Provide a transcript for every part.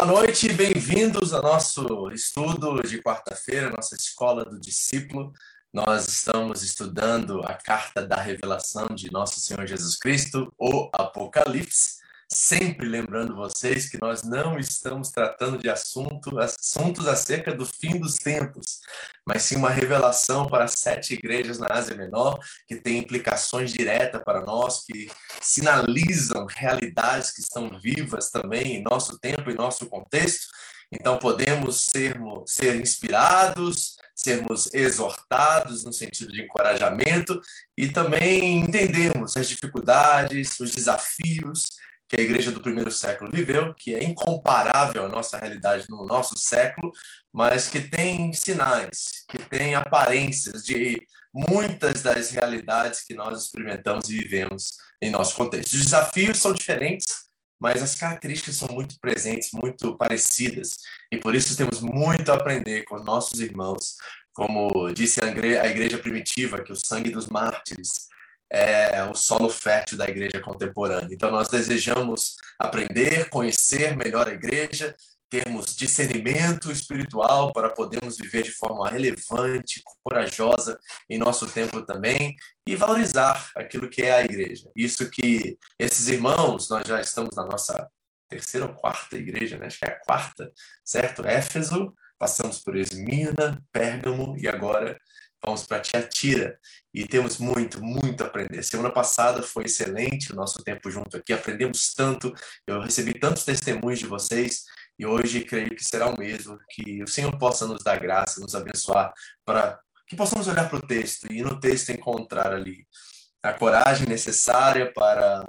Boa noite bem-vindos ao nosso estudo de quarta-feira, nossa Escola do Discípulo. Nós estamos estudando a carta da revelação de Nosso Senhor Jesus Cristo, o Apocalipse. Sempre lembrando vocês que nós não estamos tratando de assunto, assuntos acerca do fim dos tempos, mas sim uma revelação para sete igrejas na Ásia Menor, que tem implicações diretas para nós, que sinalizam realidades que estão vivas também em nosso tempo e nosso contexto. Então, podemos sermos, ser inspirados, sermos exortados no sentido de encorajamento e também entendermos as dificuldades, os desafios que a igreja do primeiro século viveu, que é incomparável à nossa realidade no nosso século, mas que tem sinais, que tem aparências de muitas das realidades que nós experimentamos e vivemos em nosso contexto. Os desafios são diferentes, mas as características são muito presentes, muito parecidas, e por isso temos muito a aprender com nossos irmãos, como disse a igreja primitiva, que o sangue dos mártires é o solo fértil da igreja contemporânea. Então, nós desejamos aprender, conhecer melhor a igreja, termos discernimento espiritual para podermos viver de forma relevante, corajosa em nosso tempo também e valorizar aquilo que é a igreja. Isso que esses irmãos, nós já estamos na nossa terceira ou quarta igreja, né? acho que é a quarta, certo? Éfeso, passamos por Esmirna, Pérgamo e agora vamos para Tiatira e temos muito, muito a aprender. Semana passada foi excelente o nosso tempo junto aqui, aprendemos tanto, eu recebi tantos testemunhos de vocês. E hoje creio que será o mesmo, que o Senhor possa nos dar graça, nos abençoar, para que possamos olhar para o texto e no texto encontrar ali a coragem necessária para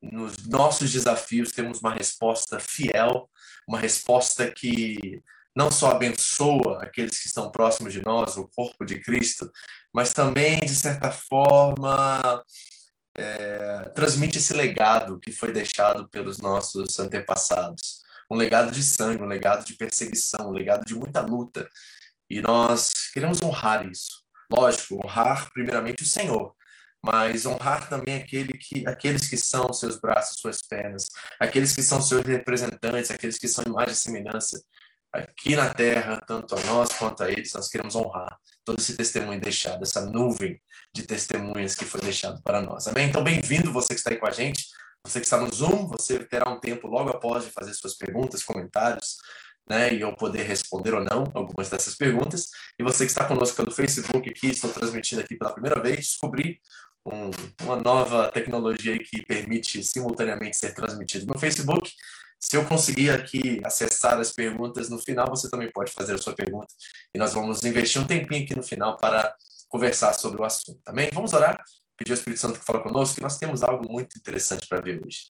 nos nossos desafios termos uma resposta fiel, uma resposta que não só abençoa aqueles que estão próximos de nós, o corpo de Cristo, mas também, de certa forma, é, transmite esse legado que foi deixado pelos nossos antepassados. Um legado de sangue, um legado de perseguição, um legado de muita luta. E nós queremos honrar isso. Lógico, honrar primeiramente o Senhor, mas honrar também aquele que, aqueles que são seus braços, suas pernas, aqueles que são seus representantes, aqueles que são imagem e semelhança aqui na terra, tanto a nós quanto a eles, nós queremos honrar todo esse testemunho deixado, essa nuvem de testemunhas que foi deixado para nós. Amém? Então, bem-vindo você que está aí com a gente, você que está no Zoom, você terá um tempo logo após de fazer suas perguntas, comentários, né, e eu poder responder ou não algumas dessas perguntas. E você que está conosco pelo Facebook aqui, estou transmitindo aqui pela primeira vez, descobri um, uma nova tecnologia que permite simultaneamente ser transmitido no Facebook se eu conseguir aqui acessar as perguntas no final, você também pode fazer a sua pergunta e nós vamos investir um tempinho aqui no final para conversar sobre o assunto. Também vamos orar, pedir ao Espírito Santo que fale conosco, que nós temos algo muito interessante para ver hoje.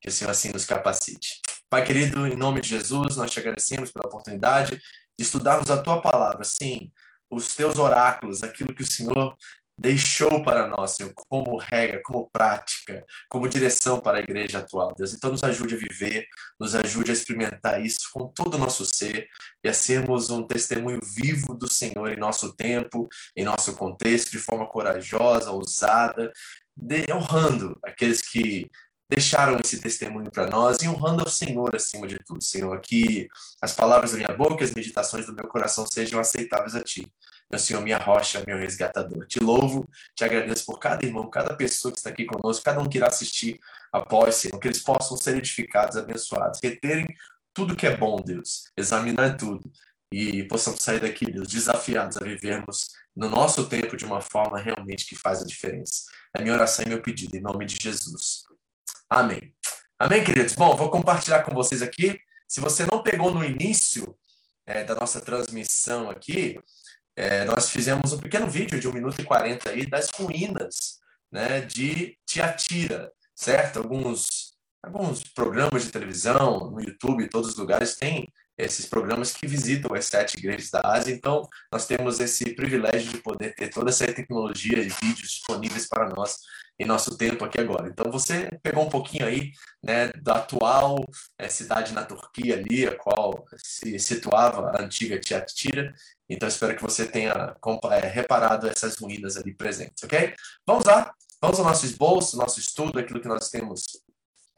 Que o Senhor assim nos capacite. Pai querido, em nome de Jesus, nós te agradecemos pela oportunidade de estudarmos a tua palavra, sim, os teus oráculos, aquilo que o Senhor deixou para nós, Senhor, como regra, como prática, como direção para a igreja atual, Deus. Então, nos ajude a viver, nos ajude a experimentar isso com todo o nosso ser e a sermos um testemunho vivo do Senhor em nosso tempo, em nosso contexto, de forma corajosa, ousada, de, honrando aqueles que deixaram esse testemunho para nós e honrando ao Senhor acima de tudo, Senhor, que as palavras da minha boca e as meditações do meu coração sejam aceitáveis a Ti meu Senhor, minha rocha, meu resgatador. Te louvo, te agradeço por cada irmão, cada pessoa que está aqui conosco, cada um que irá assistir após, Senhor, que eles possam ser edificados, abençoados, reterem tudo que é bom, Deus, examinar tudo e possamos sair daqui, Deus, desafiados a vivermos no nosso tempo de uma forma realmente que faz a diferença. É minha oração e meu pedido, em nome de Jesus. Amém. Amém, queridos? Bom, vou compartilhar com vocês aqui. Se você não pegou no início é, da nossa transmissão aqui, é, nós fizemos um pequeno vídeo de 1 minuto e 40 aí das ruínas né, de Tiatira, certo? Alguns, alguns programas de televisão, no YouTube, todos os lugares têm esses programas que visitam as sete igrejas da Ásia. Então, nós temos esse privilégio de poder ter toda essa tecnologia de vídeos disponíveis para nós em nosso tempo aqui agora. Então, você pegou um pouquinho aí né, da atual é, cidade na Turquia ali, a qual se situava a antiga Tiatira. Então, espero que você tenha é, reparado essas ruínas ali presentes, ok? Vamos lá, vamos ao nosso esboço, nosso estudo, aquilo que nós temos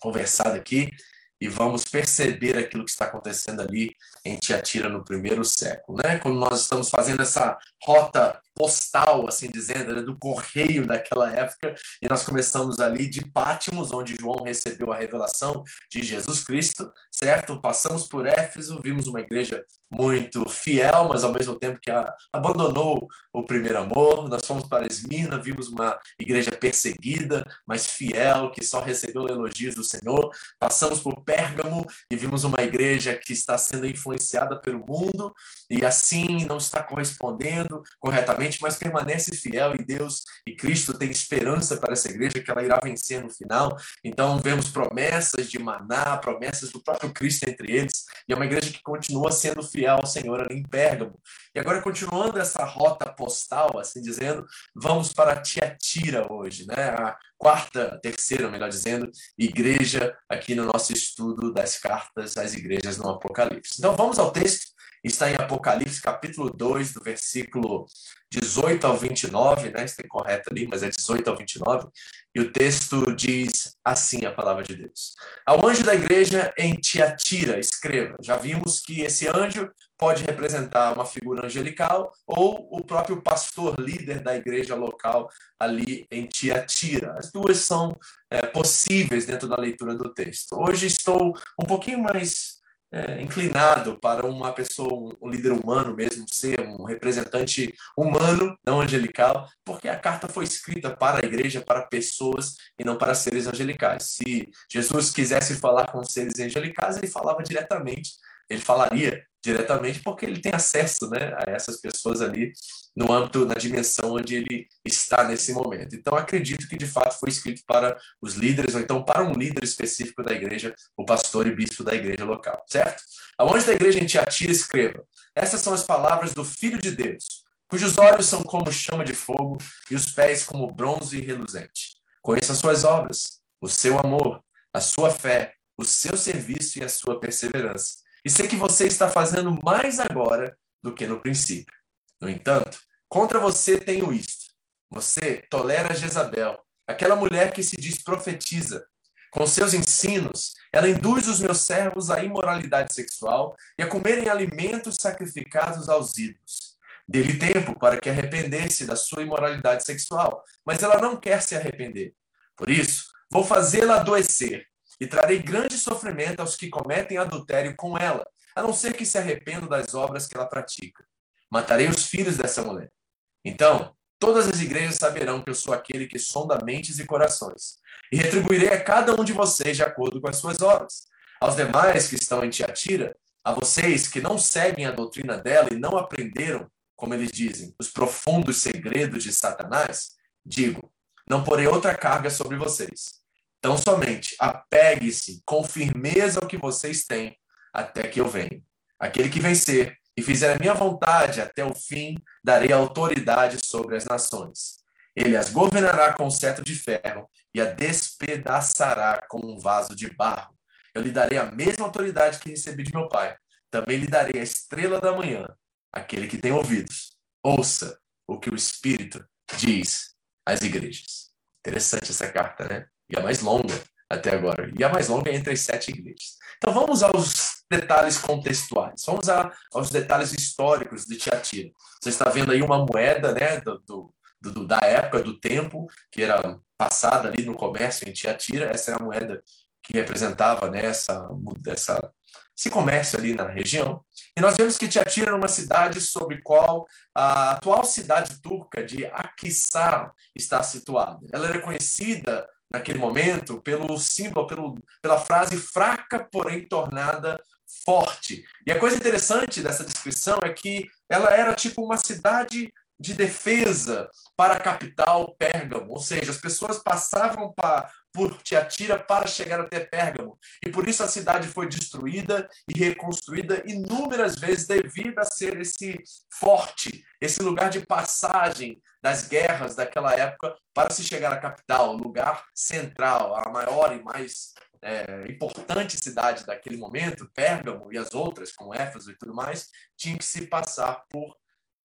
conversado aqui. E vamos perceber aquilo que está acontecendo ali em Tiatira no primeiro século, né? Quando nós estamos fazendo essa rota postal, assim dizendo, né? do correio daquela época, e nós começamos ali de Pátimos, onde João recebeu a revelação de Jesus Cristo, certo? Passamos por Éfeso, vimos uma igreja muito fiel, mas ao mesmo tempo que abandonou o primeiro amor. Nós fomos para Esmirna, vimos uma igreja perseguida, mas fiel, que só recebeu elogios do Senhor. Passamos por Pérgamo e vimos uma igreja que está sendo influenciada pelo mundo e assim não está correspondendo corretamente, mas permanece fiel em Deus e Cristo tem esperança para essa igreja que ela irá vencer no final. Então vemos promessas de maná, promessas do próprio Cristo entre eles, e é uma igreja que continua sendo fiel ao Senhor ali em Pérgamo. E agora continuando essa rota postal, assim dizendo, vamos para Tiatira hoje, né? A quarta, terceira, melhor dizendo, igreja aqui no nosso estudo das cartas às igrejas no Apocalipse. Então vamos ao texto está em Apocalipse capítulo 2, do versículo 18 ao 29, né? Está correto ali, mas é 18 ao 29. E o texto diz assim a palavra de Deus. Ao anjo da igreja em Tiatira, escreva. Já vimos que esse anjo pode representar uma figura angelical ou o próprio pastor líder da igreja local ali em Tiatira. As duas são é, possíveis dentro da leitura do texto. Hoje estou um pouquinho mais é, inclinado para uma pessoa, um líder humano mesmo, ser um representante humano, não angelical, porque a carta foi escrita para a igreja, para pessoas e não para seres angelicais. Se Jesus quisesse falar com seres angelicais, ele falava diretamente, ele falaria diretamente porque ele tem acesso né, a essas pessoas ali no âmbito, na dimensão onde ele está nesse momento. Então, acredito que de fato foi escrito para os líderes, ou então para um líder específico da igreja, o pastor e bispo da igreja local, certo? Aonde da igreja em Tiatira escreva: Essas são as palavras do Filho de Deus, cujos olhos são como chama de fogo e os pés como bronze reluzente. Conheça as suas obras, o seu amor, a sua fé, o seu serviço e a sua perseverança. E sei que você está fazendo mais agora do que no princípio. No entanto, Contra você tenho isto. Você tolera Jezabel, aquela mulher que se diz profetiza. Com seus ensinos, ela induz os meus servos à imoralidade sexual e a comerem alimentos sacrificados aos ídolos. Dê-lhe tempo para que arrependesse da sua imoralidade sexual, mas ela não quer se arrepender. Por isso, vou fazê-la adoecer e trarei grande sofrimento aos que cometem adultério com ela, a não ser que se arrependam das obras que ela pratica. Matarei os filhos dessa mulher então, todas as igrejas saberão que eu sou aquele que sonda mentes e corações, e retribuirei a cada um de vocês de acordo com as suas obras. Aos demais que estão em Tiatira, a vocês que não seguem a doutrina dela e não aprenderam, como eles dizem, os profundos segredos de Satanás, digo: não porei outra carga sobre vocês. Então, somente apegue-se com firmeza ao que vocês têm, até que eu venha. Aquele que vencer e fizer a minha vontade até o fim, darei autoridade sobre as nações. Ele as governará com um cetro de ferro e a despedaçará com um vaso de barro. Eu lhe darei a mesma autoridade que recebi de meu pai. Também lhe darei a estrela da manhã. Aquele que tem ouvidos, ouça o que o Espírito diz às igrejas. Interessante essa carta, né? E a mais longa até agora. E a mais longa é entre as sete igrejas. Então vamos aos detalhes contextuais. Vamos aos detalhes históricos de Tiatira. Você está vendo aí uma moeda né, do, do, da época, do tempo, que era passada ali no comércio em Tiatira. Essa é a moeda que representava né, essa, essa, esse comércio ali na região. E nós vemos que Tiatira era uma cidade sobre qual a atual cidade turca de Akhisar está situada. Ela era conhecida naquele momento pelo símbolo, pelo, pela frase fraca, porém tornada forte. E a coisa interessante dessa descrição é que ela era tipo uma cidade de defesa para a capital Pérgamo, ou seja, as pessoas passavam por Tiatira para chegar até Pérgamo. E por isso a cidade foi destruída e reconstruída inúmeras vezes devido a ser esse forte, esse lugar de passagem das guerras daquela época para se chegar à capital, lugar central, a maior e mais é, importante cidade daquele momento, Pérgamo e as outras, como Éfeso e tudo mais, tinha que se passar por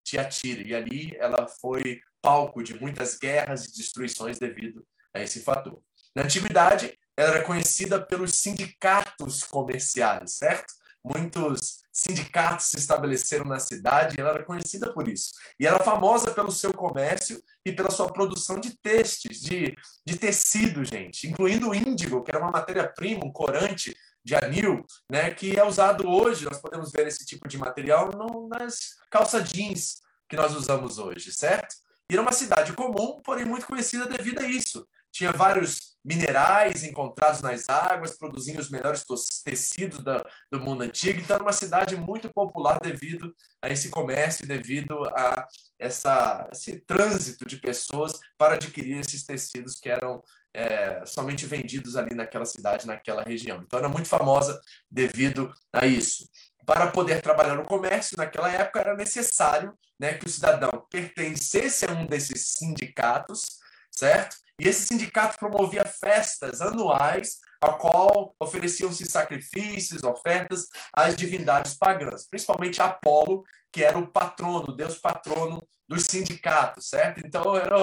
Tiatira. E ali ela foi palco de muitas guerras e destruições devido a esse fator. Na antiguidade, ela era conhecida pelos sindicatos comerciais, certo? Muitos sindicatos se estabeleceram na cidade e ela era conhecida por isso. E era famosa pelo seu comércio e pela sua produção de textos, de, de tecido, gente, incluindo o índigo, que era uma matéria-prima, um corante de anil, né, que é usado hoje. Nós podemos ver esse tipo de material no, nas calças jeans que nós usamos hoje, certo? E era uma cidade comum, porém muito conhecida devido a isso. Tinha vários minerais encontrados nas águas, produzindo os melhores tecidos da, do mundo antigo. Então, era uma cidade muito popular devido a esse comércio, devido a essa, esse trânsito de pessoas para adquirir esses tecidos que eram é, somente vendidos ali naquela cidade, naquela região. Então, era muito famosa devido a isso. Para poder trabalhar no comércio, naquela época, era necessário né, que o cidadão pertencesse a um desses sindicatos, certo? E esse sindicato promovia festas anuais, a qual ofereciam-se sacrifícios, ofertas às divindades pagãs, principalmente Apolo, que era o patrono, o deus patrono dos sindicatos, certo? Então, era,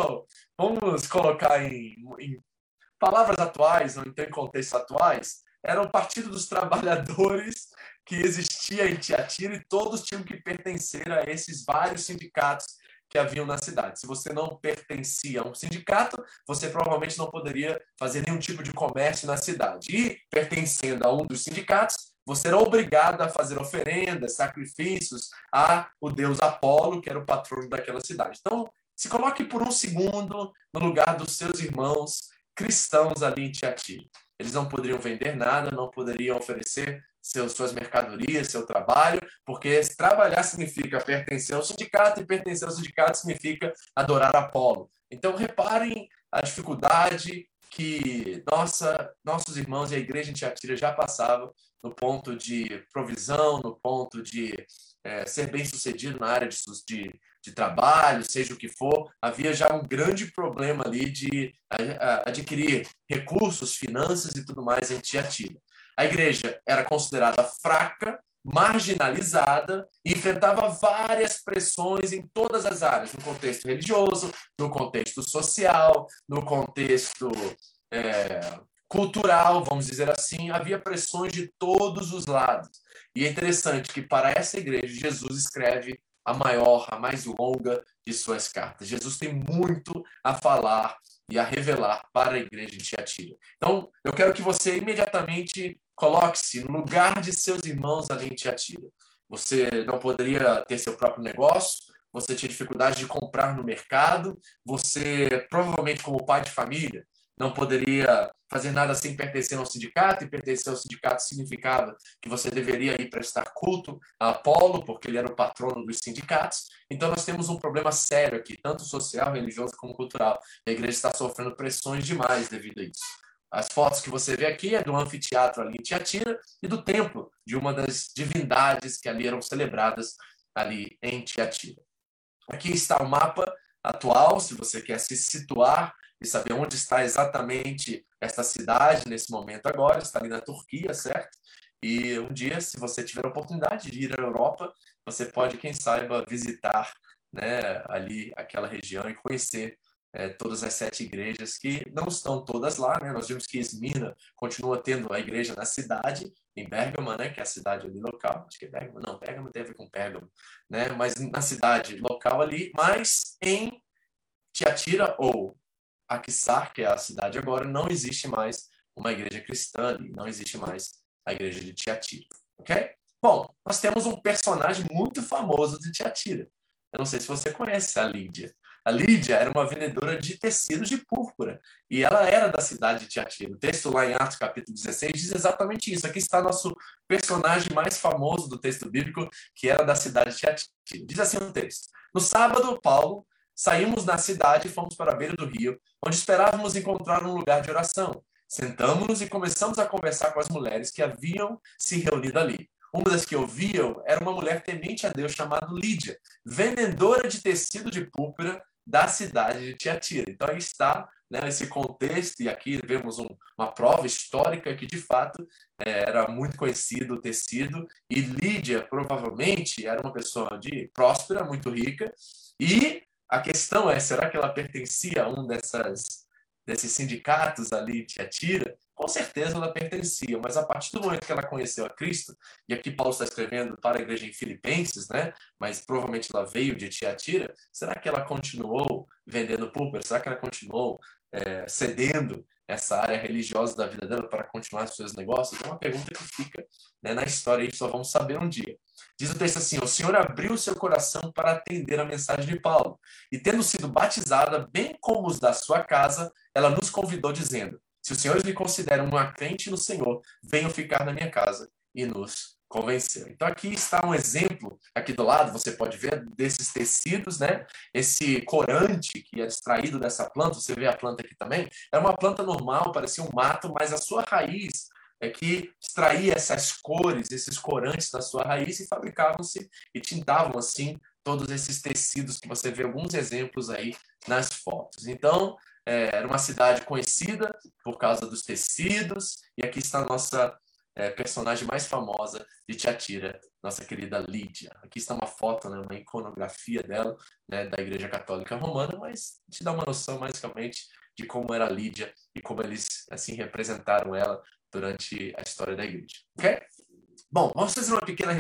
vamos colocar em, em palavras atuais, ou então em contextos atuais, era o Partido dos Trabalhadores que existia em Tiatira e todos tinham que pertencer a esses vários sindicatos que haviam na cidade. Se você não pertencia a um sindicato, você provavelmente não poderia fazer nenhum tipo de comércio na cidade. E, pertencendo a um dos sindicatos, você era obrigado a fazer oferendas, sacrifícios a o deus Apolo, que era o patrono daquela cidade. Então, se coloque por um segundo no lugar dos seus irmãos cristãos ali em Tiatira. Eles não poderiam vender nada, não poderiam oferecer seus, suas mercadorias, seu trabalho, porque trabalhar significa pertencer ao sindicato e pertencer ao sindicato significa adorar Apolo. Então, reparem a dificuldade que nossa, nossos irmãos e a igreja em Tiatira já passavam no ponto de provisão, no ponto de é, ser bem sucedido na área de, de, de, trabalho, seja o que for. Havia já um grande problema ali de a, a, adquirir recursos, finanças e tudo mais em Tiatira. A igreja era considerada fraca, marginalizada enfrentava várias pressões em todas as áreas, no contexto religioso, no contexto social, no contexto é, cultural, vamos dizer assim, havia pressões de todos os lados. E é interessante que para essa igreja, Jesus escreve a maior, a mais longa de suas cartas. Jesus tem muito a falar e a revelar para a igreja de Tiatira. Então, eu quero que você imediatamente Coloque-se no lugar de seus irmãos ali em Tiatira. Você não poderia ter seu próprio negócio, você tinha dificuldade de comprar no mercado, você, provavelmente, como pai de família, não poderia fazer nada sem pertencer ao sindicato, e pertencer ao sindicato significava que você deveria ir prestar culto a Apolo, porque ele era o patrono dos sindicatos. Então, nós temos um problema sério aqui, tanto social, religioso como cultural. A igreja está sofrendo pressões demais devido a isso. As fotos que você vê aqui é do anfiteatro ali em Tiatira e do templo de uma das divindades que ali eram celebradas ali em Tiatira. Aqui está o mapa atual, se você quer se situar e saber onde está exatamente esta cidade nesse momento agora, está ali na Turquia, certo? E um dia, se você tiver a oportunidade de ir à Europa, você pode, quem saiba, visitar né, ali aquela região e conhecer é, todas as sete igrejas, que não estão todas lá, né? Nós vimos que Esmina continua tendo a igreja na cidade, em Pérgamo, né? Que é a cidade ali local. Acho que é Pérgamo, não, Pérgamo tem a ver com Pérgamo, né? Mas na cidade local ali, mas em Tiatira ou Aquissar, que é a cidade agora, não existe mais uma igreja cristã não existe mais a igreja de Tiatira, ok? Bom, nós temos um personagem muito famoso de Tiatira. Eu não sei se você conhece a Lídia. A Lídia era uma vendedora de tecidos de púrpura e ela era da cidade de Tiatira. O texto lá em Atos capítulo 16 diz exatamente isso. Aqui está nosso personagem mais famoso do texto bíblico, que era da cidade de Tiatira. Diz assim o texto: No sábado, Paulo, saímos da cidade e fomos para a beira do rio, onde esperávamos encontrar um lugar de oração. Sentamos-nos e começamos a conversar com as mulheres que haviam se reunido ali. Uma das que ouviam era uma mulher temente a Deus chamada Lídia, vendedora de tecido de púrpura da cidade de Tiatira. Então, aí está né, esse contexto, e aqui vemos um, uma prova histórica que, de fato, é, era muito conhecido o tecido, e Lídia, provavelmente, era uma pessoa de próspera, muito rica, e a questão é, será que ela pertencia a um dessas, desses sindicatos ali de Tiatira? com certeza ela pertencia, mas a partir do momento que ela conheceu a Cristo, e aqui Paulo está escrevendo para a igreja em Filipenses, né? Mas provavelmente ela veio de Tiatira, será que ela continuou vendendo púlpito? Será que ela continuou é, cedendo essa área religiosa da vida dela para continuar os seus negócios? É uma pergunta que fica né, na história e só vamos saber um dia. Diz o texto assim: O Senhor abriu seu coração para atender a mensagem de Paulo, e tendo sido batizada, bem como os da sua casa, ela nos convidou, dizendo: se os senhores me consideram uma crente no Senhor, venham ficar na minha casa e nos convencer. Então aqui está um exemplo, aqui do lado você pode ver desses tecidos, né? Esse corante que é extraído dessa planta, você vê a planta aqui também, é uma planta normal, parecia um mato, mas a sua raiz é que extraía essas cores, esses corantes da sua raiz e fabricavam-se e tintavam assim todos esses tecidos que você vê alguns exemplos aí nas fotos. Então, é, era uma cidade conhecida por causa dos tecidos, e aqui está a nossa é, personagem mais famosa de Tiatira, nossa querida Lídia. Aqui está uma foto, né, uma iconografia dela, né, da Igreja Católica Romana, mas te dá uma noção, basicamente, de como era Lídia e como eles assim representaram ela durante a história da igreja. Ok? Bom, vamos fazer uma pequena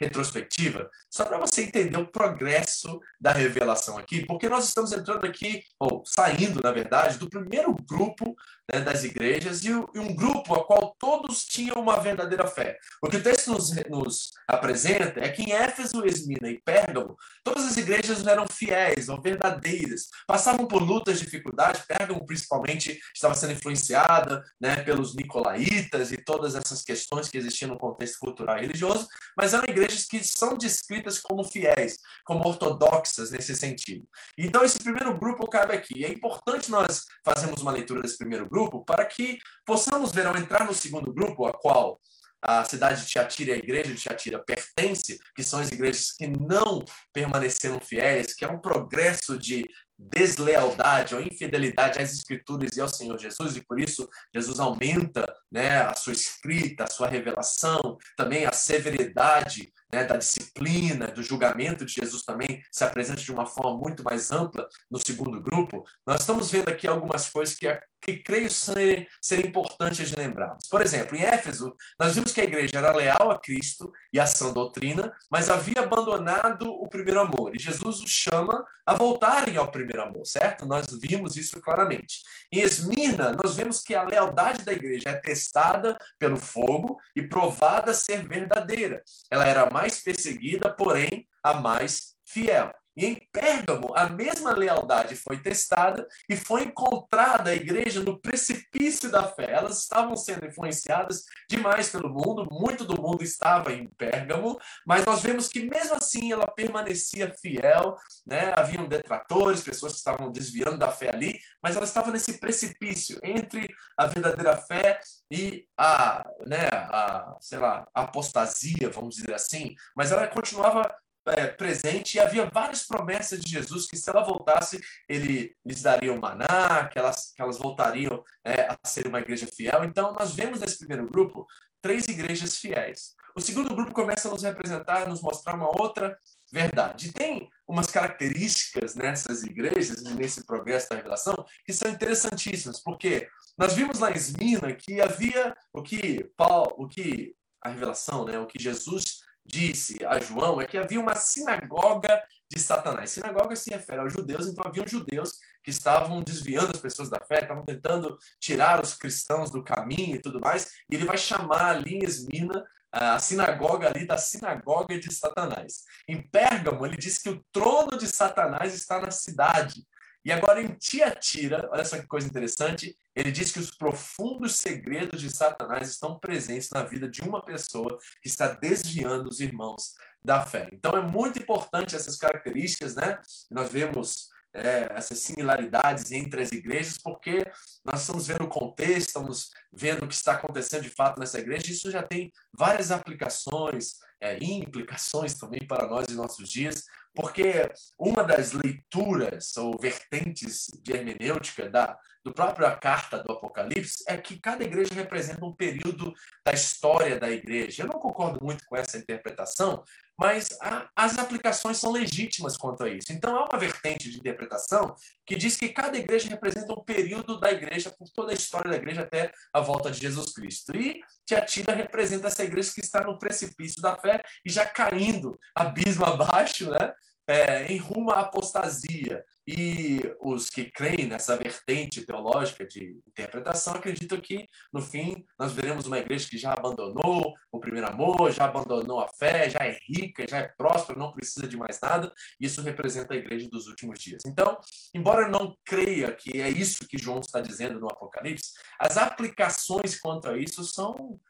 retrospectiva, só para você entender o progresso da revelação aqui, porque nós estamos entrando aqui, ou saindo, na verdade, do primeiro grupo né, das igrejas e, um grupo a qual todos tinham uma verdadeira fé. O que o texto nos, nos apresenta é que em Éfeso, Esmina e Pérgamo, todas as igrejas eram fiéis ou verdadeiras, passavam por lutas, dificuldades. Pérgamo, principalmente, estava sendo influenciada né, pelos nicolaítas e todas essas questões que existiam no contexto cultural e religioso, mas eram igrejas que são descritas como fiéis, como ortodoxas nesse sentido. Então, esse primeiro grupo cabe aqui. É importante nós fazermos uma leitura desse primeiro grupo para que possamos ver ao entrar no segundo grupo, a qual a cidade de Tiatira e a igreja de Tiatira pertence, que são as igrejas que não permaneceram fiéis, que é um progresso de deslealdade ou infidelidade às escrituras e ao Senhor Jesus, e por isso Jesus aumenta né, a sua escrita, a sua revelação, também a severidade né, da disciplina, do julgamento de Jesus também se apresenta de uma forma muito mais ampla no segundo grupo, nós estamos vendo aqui algumas coisas que, que creio serem, serem importantes de lembrarmos. Por exemplo, em Éfeso, nós vimos que a igreja era leal a Cristo e a sã doutrina, mas havia abandonado o primeiro amor, e Jesus os chama a voltarem ao primeiro amor, certo? Nós vimos isso claramente. Em Esmirna, nós vemos que a lealdade da igreja é testada pelo fogo e provada ser verdadeira. Ela era mais mais perseguida, porém a mais fiel. E em Pérgamo, a mesma lealdade foi testada e foi encontrada a igreja no precipício da fé. Elas estavam sendo influenciadas demais pelo mundo, muito do mundo estava em Pérgamo, mas nós vemos que mesmo assim ela permanecia fiel, né? Haviam detratores, pessoas que estavam desviando da fé ali, mas ela estava nesse precipício entre a verdadeira fé e a, né, a, sei lá, a apostasia, vamos dizer assim, mas ela continuava é, presente e havia várias promessas de Jesus que se ela voltasse, ele lhes daria o maná, que elas, que elas voltariam é, a ser uma igreja fiel. Então, nós vemos nesse primeiro grupo três igrejas fiéis. O segundo grupo começa a nos representar, nos mostrar uma outra verdade. Tem umas características nessas igrejas, nesse progresso da revelação, que são interessantíssimas, porque nós vimos lá em Esmina que havia o que Paulo, o que a revelação, né, o que Jesus disse a João é que havia uma sinagoga de Satanás. Sinagoga se refere aos judeus, então haviam judeus que estavam desviando as pessoas da fé, estavam tentando tirar os cristãos do caminho e tudo mais, e ele vai chamar ali em Esmina a sinagoga ali da sinagoga de Satanás. Em Pérgamo, ele diz que o trono de Satanás está na cidade. E agora em Tiatira, olha só que coisa interessante, ele diz que os profundos segredos de Satanás estão presentes na vida de uma pessoa que está desviando os irmãos da fé. Então é muito importante essas características, né? Nós vemos é, essas similaridades entre as igrejas, porque nós estamos vendo o contexto, estamos vendo o que está acontecendo de fato nessa igreja, isso já tem várias aplicações é, implicações também para nós em nossos dias, porque uma das leituras ou vertentes de hermenêutica da do própria carta do Apocalipse é que cada igreja representa um período da história da igreja. Eu não concordo muito com essa interpretação, mas a, as aplicações são legítimas quanto a isso. Então, há uma vertente de interpretação que diz que cada igreja representa um período da igreja, por toda a história da igreja até a volta de Jesus Cristo. E Tiatira representa essa igreja que está no precipício da fé e já caindo abismo abaixo, né? É, em rumo à apostasia. E os que creem nessa vertente teológica de interpretação acreditam que, no fim, nós veremos uma igreja que já abandonou o primeiro amor, já abandonou a fé, já é rica, já é próspera, não precisa de mais nada. Isso representa a igreja dos últimos dias. Então, embora eu não creia que é isso que João está dizendo no Apocalipse, as aplicações quanto a isso são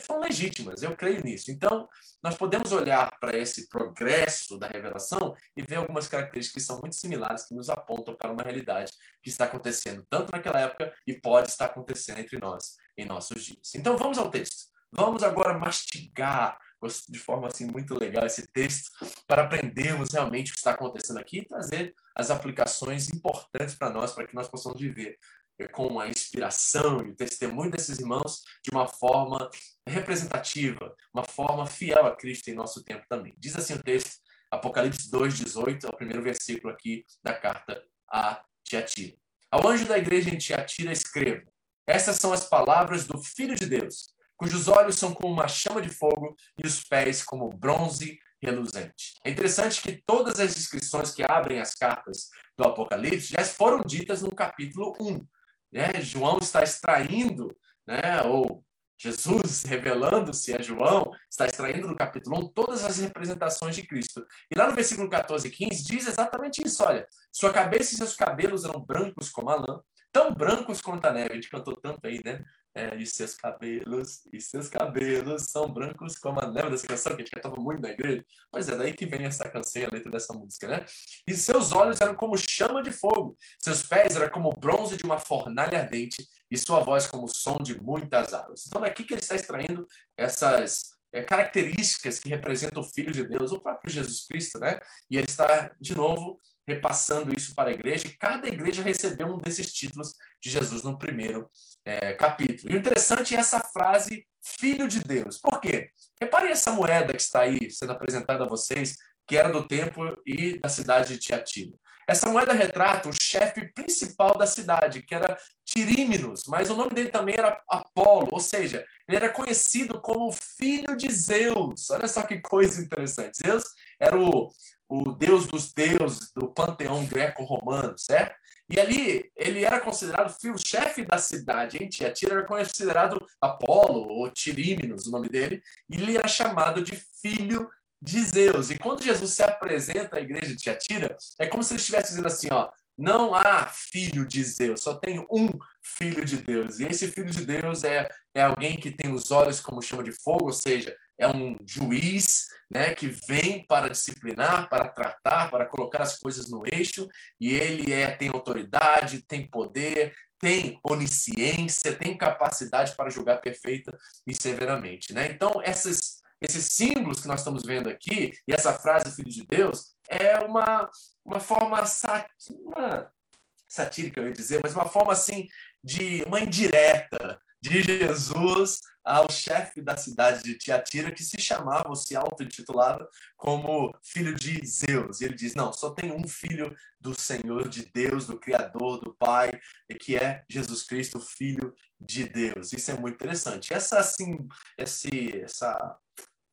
são legítimas, eu creio nisso. Então, nós podemos olhar para esse progresso da revelação e ver algumas características que são muito similares, que nos apontam para uma realidade que está acontecendo tanto naquela época e pode estar acontecendo entre nós em nossos dias. Então, vamos ao texto. Vamos agora mastigar de forma assim muito legal esse texto para aprendermos realmente o que está acontecendo aqui e trazer as aplicações importantes para nós, para que nós possamos viver com a inspiração e o testemunho desses irmãos de uma forma representativa, uma forma fiel a Cristo em nosso tempo também. Diz assim o texto, Apocalipse 2:18, é o primeiro versículo aqui da carta a Tiatira. Ao anjo da igreja em Tiatira escreva: Essas são as palavras do Filho de Deus, cujos olhos são como uma chama de fogo e os pés como bronze reluzente. É interessante que todas as descrições que abrem as cartas do Apocalipse já foram ditas no capítulo 1. Né? João está extraindo, né? ou Jesus revelando-se a João, está extraindo no capítulo 1 todas as representações de Cristo. E lá no versículo 14 e 15 diz exatamente isso: olha, sua cabeça e seus cabelos eram brancos como a lã, tão brancos quanto a neve. A gente cantou tanto aí, né? É, e seus cabelos, e seus cabelos são brancos como a neve dessa canção, que a gente cantava muito na igreja. Pois é, daí que vem essa canção, a letra dessa música, né? E seus olhos eram como chama de fogo, seus pés eram como bronze de uma fornalha ardente, e sua voz como o som de muitas águas. Então, é aqui que ele está extraindo essas é, características que representam o Filho de Deus, o próprio Jesus Cristo, né? E ele está, de novo, repassando isso para a igreja, cada igreja recebeu um desses títulos de Jesus no primeiro é, capítulo. E o interessante é essa frase, Filho de Deus. Por quê? Reparem essa moeda que está aí sendo apresentada a vocês, que era do templo e da cidade de Tiatira. Essa moeda retrata o chefe principal da cidade, que era Tirímenos, mas o nome dele também era Apolo, ou seja, ele era conhecido como filho de Zeus. Olha só que coisa interessante. Zeus era o, o deus dos deuses do panteão greco-romano, certo? E ali ele era considerado chefe da cidade, em Tiatira era considerado Apolo, ou Tirímenos, o nome dele, e ele era chamado de filho de Zeus. E quando Jesus se apresenta à igreja de Tiatira, é como se ele estivesse dizendo assim, ó, não há filho de Zeus, só tem um filho de Deus. E esse filho de Deus é, é alguém que tem os olhos como chama de fogo, ou seja, é um juiz né, que vem para disciplinar, para tratar, para colocar as coisas no eixo, e ele é, tem autoridade, tem poder, tem onisciência, tem capacidade para julgar perfeita e severamente. Né? Então, essas, esses símbolos que nós estamos vendo aqui, e essa frase Filho de Deus, é uma, uma forma uma satírica, eu ia dizer, mas uma forma assim de uma indireta de Jesus ao chefe da cidade de Tiatira, que se chamava, ou se auto-intitulava, como filho de Zeus. E ele diz: Não, só tem um filho do Senhor, de Deus, do Criador, do Pai, que é Jesus Cristo, filho de Deus. Isso é muito interessante. Essa, assim, esse, essa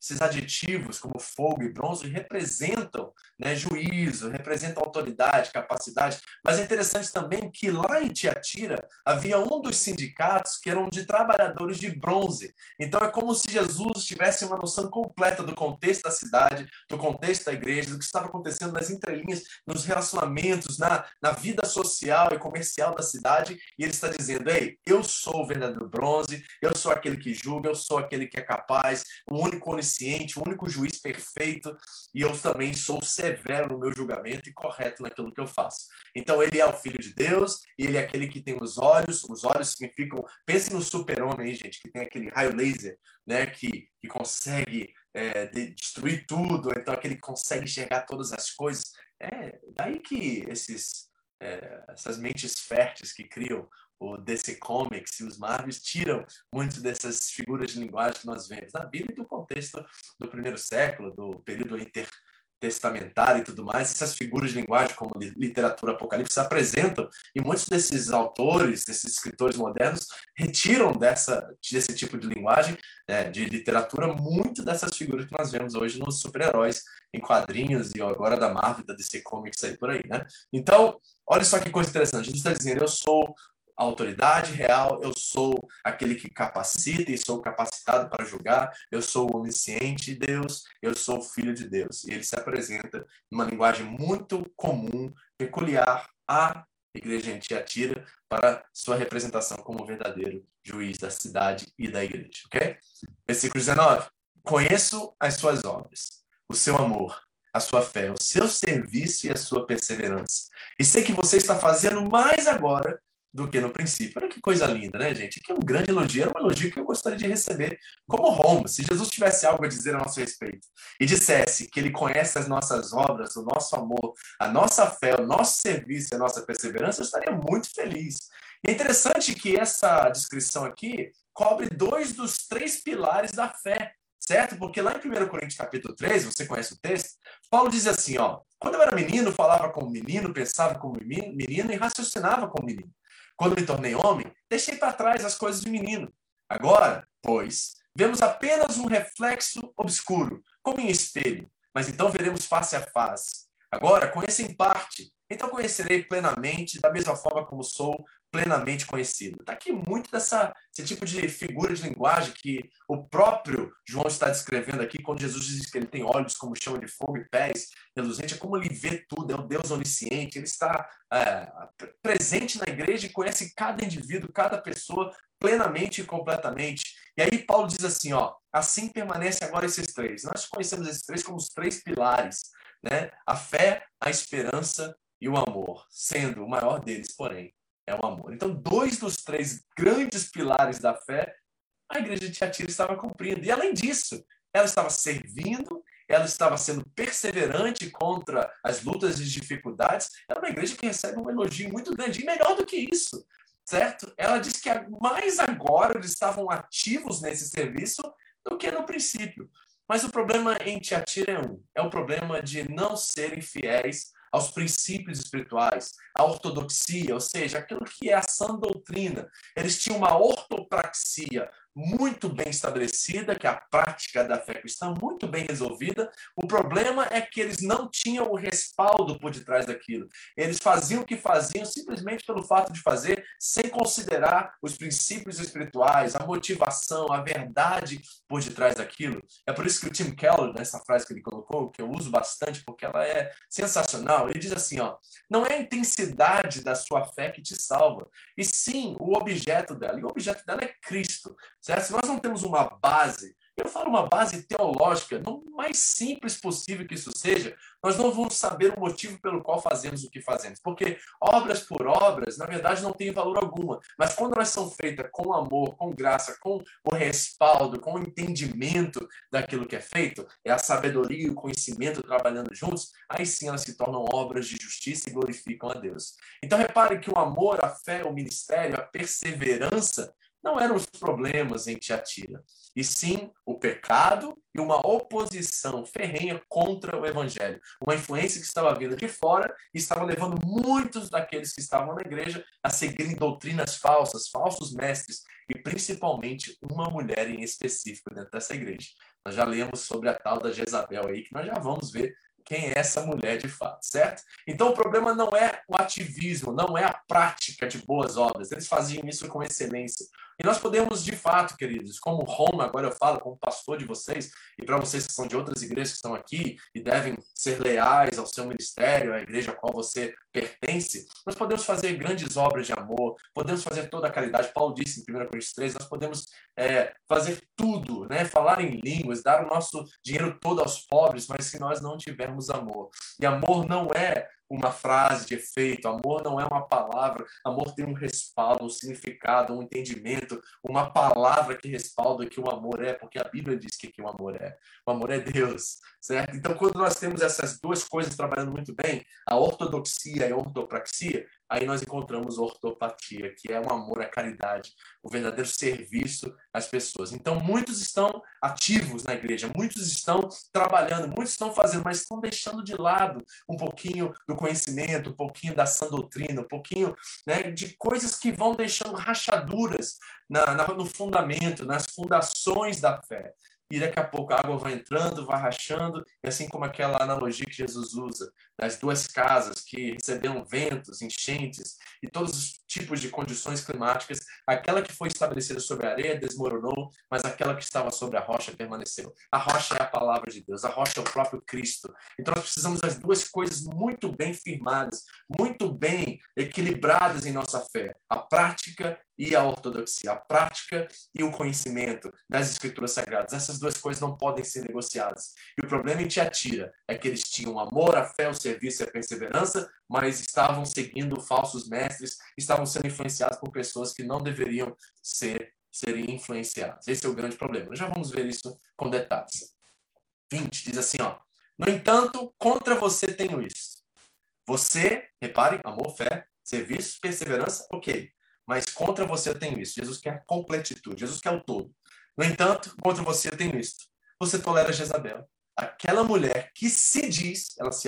esses adjetivos como fogo e bronze representam né, juízo, representam autoridade, capacidade, mas é interessante também que lá em Tiatira havia um dos sindicatos que eram de trabalhadores de bronze. Então é como se Jesus tivesse uma noção completa do contexto da cidade, do contexto da igreja, do que estava acontecendo nas entrelinhas, nos relacionamentos, na, na vida social e comercial da cidade, e ele está dizendo: Ei, eu sou o verdadeiro bronze, eu sou aquele que julga, eu sou aquele que é capaz, o único onisciente, o único juiz perfeito, e eu também sou severo no meu julgamento e correto naquilo que eu faço. Então ele é o filho de Deus, e ele é aquele que tem os olhos, os olhos significam, pense no super-homem, gente, que tem aquele raio laser, né, que, que consegue é, destruir tudo, então aquele que consegue enxergar todas as coisas. É daí que esses, é, essas mentes férteis que criam o DC Comics e os Marvels tiram muito dessas figuras de linguagem que nós vemos na Bíblia e do contexto do primeiro século, do período inter, testamentária e tudo mais, essas figuras de linguagem, como literatura apocalipse, se apresentam, e muitos desses autores, desses escritores modernos, retiram dessa, desse tipo de linguagem, né, de literatura, muito dessas figuras que nós vemos hoje nos super-heróis, em quadrinhos, e agora da Marvel, da DC Comics aí por aí, né? Então, olha só que coisa interessante, Jesus está dizendo, eu sou a autoridade real, eu sou aquele que capacita e sou capacitado para julgar, eu sou o onisciente de Deus, eu sou o filho de Deus. E ele se apresenta numa linguagem muito comum, peculiar à igreja em para sua representação como verdadeiro juiz da cidade e da igreja, ok? Versículo 19. Conheço as suas obras, o seu amor, a sua fé, o seu serviço e a sua perseverança. E sei que você está fazendo mais agora do que no princípio. Olha que coisa linda, né, gente? Que é um grande elogio, era um elogio que eu gostaria de receber como Roma. Se Jesus tivesse algo a dizer a nosso respeito e dissesse que ele conhece as nossas obras, o nosso amor, a nossa fé, o nosso serviço a nossa perseverança, eu estaria muito feliz. E é interessante que essa descrição aqui cobre dois dos três pilares da fé, certo? Porque lá em 1 Coríntios capítulo 3, você conhece o texto, Paulo diz assim, ó, quando eu era menino, falava como menino, pensava como menino e raciocinava como menino. Quando me tornei homem, deixei para trás as coisas de menino. Agora, pois, vemos apenas um reflexo obscuro, como em espelho, mas então veremos face a face. Agora, conheço em parte, então conhecerei plenamente, da mesma forma como sou plenamente conhecido. Está aqui muito dessa, esse tipo de figura de linguagem que o próprio João está descrevendo aqui, quando Jesus diz que ele tem olhos como chama de fogo e pés reluzente, é como ele vê tudo, é um Deus onisciente, ele está é, presente na igreja e conhece cada indivíduo, cada pessoa plenamente e completamente. E aí Paulo diz assim, ó, assim permanece agora esses três. Nós conhecemos esses três como os três pilares, né? A fé, a esperança e o amor, sendo o maior deles, porém, é o amor. Então, dois dos três grandes pilares da fé, a igreja de Tiatira estava cumprindo. E além disso, ela estava servindo, ela estava sendo perseverante contra as lutas e dificuldades. Era uma igreja que recebe um elogio muito grande. E melhor do que isso, certo? Ela diz que mais agora eles estavam ativos nesse serviço do que no princípio. Mas o problema em Tiatira é um: é o problema de não serem fiéis aos princípios espirituais, à ortodoxia, ou seja, aquilo que é a sã doutrina. Eles tinham uma ortopraxia muito bem estabelecida, que é a prática da fé cristã muito bem resolvida. O problema é que eles não tinham o respaldo por detrás daquilo. Eles faziam o que faziam simplesmente pelo fato de fazer, sem considerar os princípios espirituais, a motivação, a verdade por detrás daquilo. É por isso que o Tim Keller, nessa frase que ele colocou, que eu uso bastante porque ela é sensacional, ele diz assim, ó, não é a intensidade da sua fé que te salva, e sim o objeto dela. E o objeto dela é Cristo. Certo? Se nós não temos uma base, eu falo uma base teológica, no mais simples possível que isso seja, nós não vamos saber o motivo pelo qual fazemos o que fazemos. Porque obras por obras, na verdade, não têm valor alguma. Mas quando elas são feitas com amor, com graça, com o respaldo, com o entendimento daquilo que é feito, é a sabedoria e o conhecimento trabalhando juntos, aí sim elas se tornam obras de justiça e glorificam a Deus. Então repare que o amor, a fé, o ministério, a perseverança, não eram os problemas em Tiatira, e sim o pecado e uma oposição ferrenha contra o evangelho. Uma influência que estava vindo de fora e estava levando muitos daqueles que estavam na igreja a seguirem doutrinas falsas, falsos mestres, e principalmente uma mulher em específico dentro dessa igreja. Nós já lemos sobre a tal da Jezabel aí, que nós já vamos ver quem é essa mulher de fato, certo? Então o problema não é o ativismo, não é a prática de boas obras. Eles faziam isso com excelência. E nós podemos, de fato, queridos, como Roma, agora eu falo como pastor de vocês, e para vocês que são de outras igrejas que estão aqui e devem ser leais ao seu ministério, à igreja a qual você pertence, nós podemos fazer grandes obras de amor, podemos fazer toda a caridade. Paulo disse em 1 Coríntios 3, nós podemos é, fazer tudo, né? falar em línguas, dar o nosso dinheiro todo aos pobres, mas se nós não tivermos amor. E amor não é uma frase de efeito, amor não é uma palavra, amor tem um respaldo, um significado, um entendimento, uma palavra que respalda que o amor é, porque a Bíblia diz que, que o amor é. O amor é Deus, certo? Então, quando nós temos essas duas coisas trabalhando muito bem, a ortodoxia e a ortopraxia, aí nós encontramos ortopatia, que é o amor à caridade, o verdadeiro serviço às pessoas. Então, muitos estão ativos na igreja, muitos estão trabalhando, muitos estão fazendo, mas estão deixando de lado um pouquinho do conhecimento, um pouquinho da sã doutrina, um pouquinho né, de coisas que vão deixando rachaduras na, na, no fundamento, nas fundações da fé e daqui a pouco a água vai entrando, vai rachando, e assim como aquela analogia que Jesus usa, das duas casas que receberam ventos, enchentes e todos os tipos de condições climáticas, aquela que foi estabelecida sobre a areia desmoronou, mas aquela que estava sobre a rocha permaneceu. A rocha é a palavra de Deus, a rocha é o próprio Cristo. Então nós precisamos das duas coisas muito bem firmadas, muito bem equilibradas em nossa fé: a prática e a ortodoxia, a prática e o conhecimento das escrituras sagradas. Essas duas coisas não podem ser negociadas. E o problema em Tiatira é que eles tinham amor, a fé, o serviço e a perseverança, mas estavam seguindo falsos mestres, estavam sendo influenciados por pessoas que não deveriam ser serem influenciadas. Esse é o grande problema. Já vamos ver isso com detalhes. 20 diz assim, ó: No entanto, contra você tenho isso. Você, reparem, amor, fé, serviço, perseverança, OK. Mas contra você eu tenho isso. Jesus quer completitude, Jesus quer o todo. No entanto, contra você eu tenho isso. Você tolera Jezabel, aquela mulher que se diz, ela se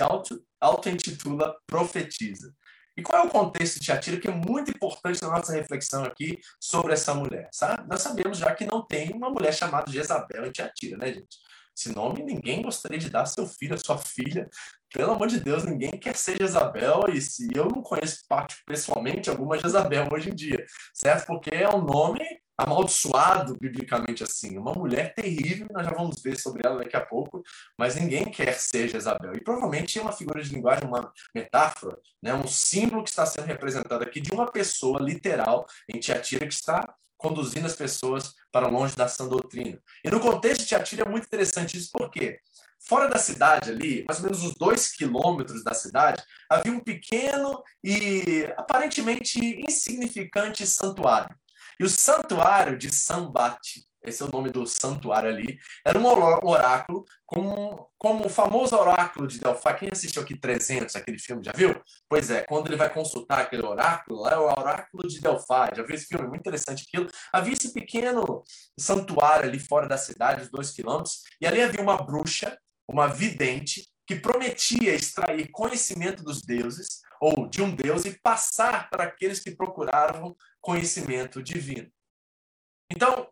auto-intitula auto profetiza. E qual é o contexto de Tiatira que é muito importante na nossa reflexão aqui sobre essa mulher, sabe? Nós sabemos já que não tem uma mulher chamada Jezabel em Tiatira, né, gente? Esse nome ninguém gostaria de dar seu filho, a sua filha. Pelo amor de Deus, ninguém quer ser Jezabel e se eu não conheço pessoalmente alguma Jezabel hoje em dia, certo? Porque é um nome amaldiçoado biblicamente assim, uma mulher terrível, nós já vamos ver sobre ela daqui a pouco, mas ninguém quer ser Jezabel. E provavelmente é uma figura de linguagem, uma metáfora, né, um símbolo que está sendo representado aqui de uma pessoa literal em Tiatira que está conduzindo as pessoas para longe da sã doutrina. E no contexto de Tiatira é muito interessante isso, por quê? Fora da cidade ali, mais ou menos uns dois quilômetros da cidade, havia um pequeno e aparentemente insignificante santuário. E o santuário de Sambate, esse é o nome do santuário ali, era um oráculo, como, como o famoso oráculo de Delphi. Quem assistiu aqui 300, aquele filme, já viu? Pois é, quando ele vai consultar aquele oráculo, lá é o oráculo de Delphi. Já viu esse filme? Muito interessante aquilo. Havia esse pequeno santuário ali fora da cidade, dois quilômetros, e ali havia uma bruxa, uma vidente, que prometia extrair conhecimento dos deuses, ou de um Deus, e passar para aqueles que procuravam conhecimento divino. Então,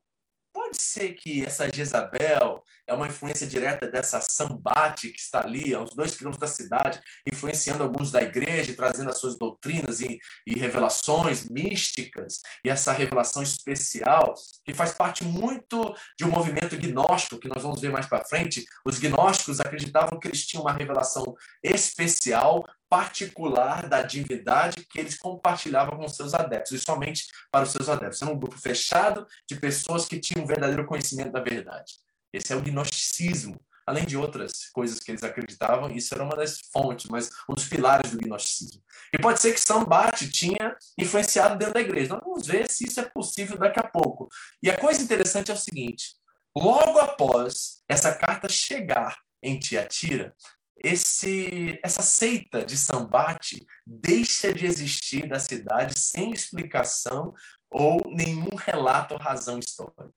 pode ser que essa Jezabel é uma influência direta dessa Sambate que está ali, a uns dois quilômetros da cidade, influenciando alguns da igreja, trazendo as suas doutrinas e, e revelações místicas, e essa revelação especial, que faz parte muito de um movimento gnóstico, que nós vamos ver mais para frente. Os gnósticos acreditavam que eles tinham uma revelação especial particular da divindade que eles compartilhavam com seus adeptos, e somente para os seus adeptos. Era um grupo fechado de pessoas que tinham um verdadeiro conhecimento da verdade. Esse é o gnosticismo, além de outras coisas que eles acreditavam, isso era uma das fontes, mas um dos pilares do gnosticismo. E pode ser que São Bate tinha influenciado dentro da igreja. Nós vamos ver se isso é possível daqui a pouco. E a coisa interessante é o seguinte: logo após essa carta chegar em Tiatira, esse, essa seita de Sambate deixa de existir na cidade sem explicação ou nenhum relato ou razão histórica.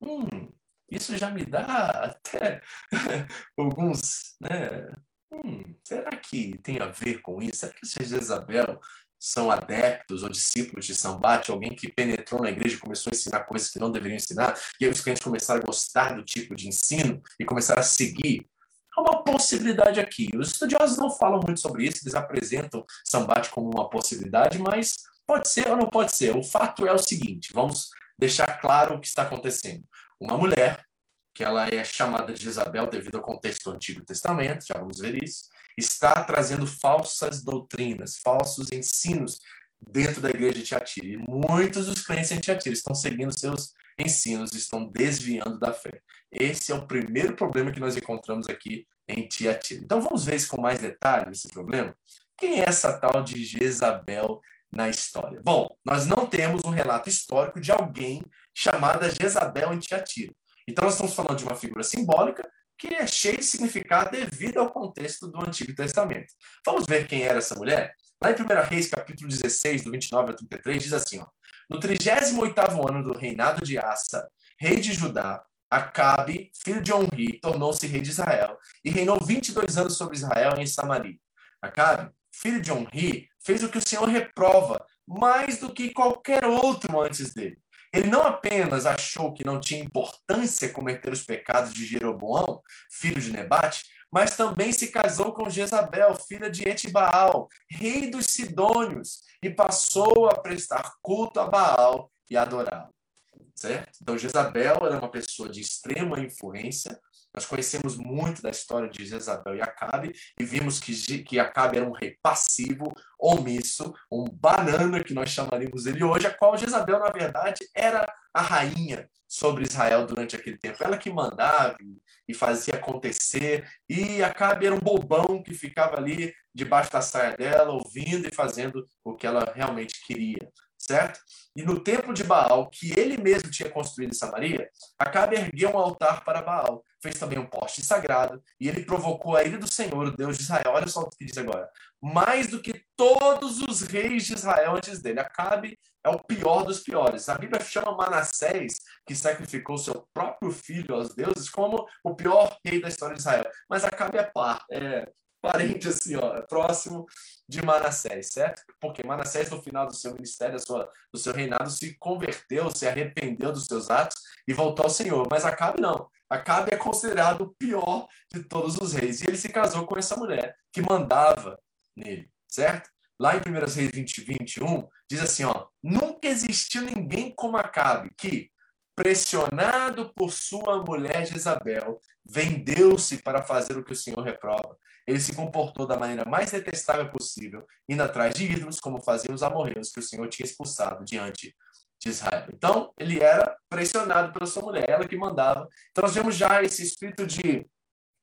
Hum, isso já me dá até alguns. Né? Hum, será que tem a ver com isso? Será que esses Jezabel são adeptos ou discípulos de Sambate, alguém que penetrou na igreja e começou a ensinar coisas que não deveriam ensinar, e aí os clientes começaram a gostar do tipo de ensino e começaram a seguir Há uma possibilidade aqui. Os estudiosos não falam muito sobre isso, eles apresentam Sambate como uma possibilidade, mas pode ser ou não pode ser. O fato é o seguinte: vamos deixar claro o que está acontecendo. Uma mulher, que ela é chamada de Isabel devido ao contexto do Antigo Testamento, já vamos ver isso, está trazendo falsas doutrinas, falsos ensinos dentro da igreja de Tiatira. E muitos dos crentes em Tiatira estão seguindo seus ensinos, estão desviando da fé. Esse é o primeiro problema que nós encontramos aqui em Tiatira. Então vamos ver isso com mais detalhes, esse problema. Quem é essa tal de Jezabel na história? Bom, nós não temos um relato histórico de alguém chamada Jezabel em Tiatira. Então nós estamos falando de uma figura simbólica que é cheia de significado devido ao contexto do Antigo Testamento. Vamos ver quem era essa mulher? Lá em 1 Reis, capítulo 16, do 29 ao 33, diz assim, ó, No 38º ano do reinado de Asa, rei de Judá, Acabe, filho de Onri, tornou-se rei de Israel e reinou 22 anos sobre Israel em Samaria. Acabe, filho de Onri, fez o que o Senhor reprova, mais do que qualquer outro antes dele. Ele não apenas achou que não tinha importância cometer os pecados de Jeroboão, filho de Nebate, mas também se casou com Jezabel, filha de Etibaal, rei dos Sidônios, e passou a prestar culto a Baal e adorá-lo certo? Então, Jezabel era uma pessoa de extrema influência. Nós conhecemos muito da história de Jezabel e Acabe e vimos que, que Acabe era um rei passivo, omisso, um banana que nós chamaríamos ele hoje, a qual Jezabel, na verdade, era a rainha sobre Israel durante aquele tempo. Ela que mandava e fazia acontecer, e Acabe era um bobão que ficava ali debaixo da saia dela, ouvindo e fazendo o que ela realmente queria certo? E no templo de Baal, que ele mesmo tinha construído em Samaria, Acabe ergueu um altar para Baal, fez também um poste sagrado, e ele provocou a ira do Senhor, o Deus de Israel. Olha só o que diz agora. Mais do que todos os reis de Israel antes dele. Acabe é o pior dos piores. A Bíblia chama Manassés, que sacrificou seu próprio filho aos deuses, como o pior rei da história de Israel. Mas Acabe é par, é parente assim, ó, próximo de Manassés, certo? Porque Manassés, no final do seu ministério, do seu reinado, se converteu, se arrependeu dos seus atos e voltou ao Senhor. Mas Acabe não. Acabe é considerado o pior de todos os reis. E ele se casou com essa mulher que mandava nele, certo? Lá em 1 Reis 20, 21, diz assim, ó, nunca existiu ninguém como Acabe, que, pressionado por sua mulher Jezabel, vendeu-se para fazer o que o Senhor reprova ele se comportou da maneira mais detestável possível, indo atrás de ídolos, como faziam os amorreus que o Senhor tinha expulsado diante de Israel. Então, ele era pressionado pela sua mulher, ela que mandava. Então, nós vemos já esse espírito de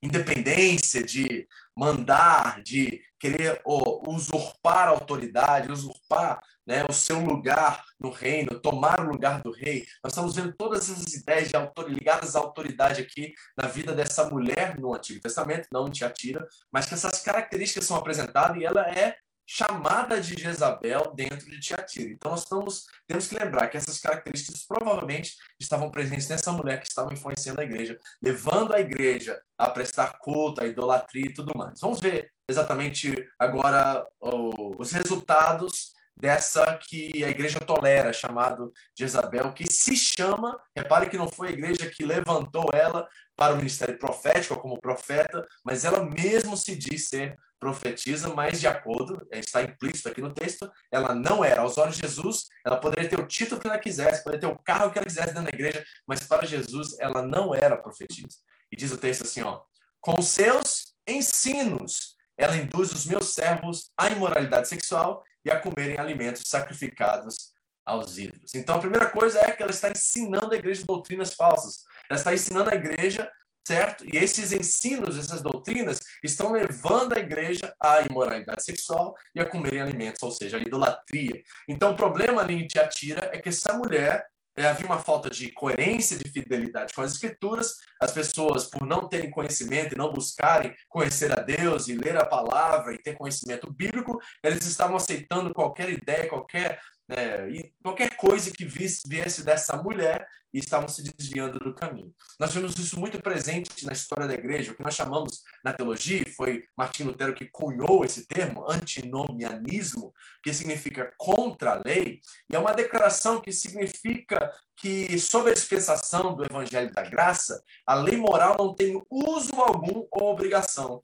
independência, de mandar, de querer oh, usurpar a autoridade, usurpar né, o seu lugar no reino, tomar o lugar do rei. Nós estamos vendo todas essas ideias de autor, ligadas à autoridade aqui na vida dessa mulher no Antigo Testamento, não em Tiatira, mas que essas características são apresentadas e ela é chamada de Jezabel dentro de Tiatira. Então nós estamos, temos que lembrar que essas características provavelmente estavam presentes nessa mulher que estava influenciando a igreja, levando a igreja a prestar culto, a idolatria e tudo mais. Vamos ver exatamente agora os resultados dessa que a igreja tolera, chamado Jezabel, que se chama, repare que não foi a igreja que levantou ela para o ministério profético como profeta, mas ela mesmo se diz ser profetiza, mas de acordo, é, está implícito aqui no texto, ela não era. Aos olhos de Jesus, ela poderia ter o título que ela quisesse, poderia ter o carro que ela quisesse dentro da igreja, mas para Jesus ela não era profetisa. E diz o texto assim, ó, com seus ensinos, ela induz os meus servos à imoralidade sexual e a comerem alimentos sacrificados aos ídolos. Então, a primeira coisa é que ela está ensinando a igreja doutrinas falsas. Ela está ensinando a igreja certo? E esses ensinos, essas doutrinas, estão levando a igreja à imoralidade sexual e a comerem alimentos, ou seja, a idolatria. Então, o problema ali em Tiatira é que essa mulher é, havia uma falta de coerência, de fidelidade com as escrituras. As pessoas, por não terem conhecimento e não buscarem conhecer a Deus e ler a palavra e ter conhecimento bíblico, eles estavam aceitando qualquer ideia, qualquer né, e qualquer coisa que viesse dessa mulher estavam se desviando do caminho. Nós vemos isso muito presente na história da igreja, o que nós chamamos na teologia, foi Martim Lutero que cunhou esse termo, antinomianismo, que significa contra a lei, e é uma declaração que significa que, sob a dispensação do Evangelho da Graça, a lei moral não tem uso algum ou obrigação,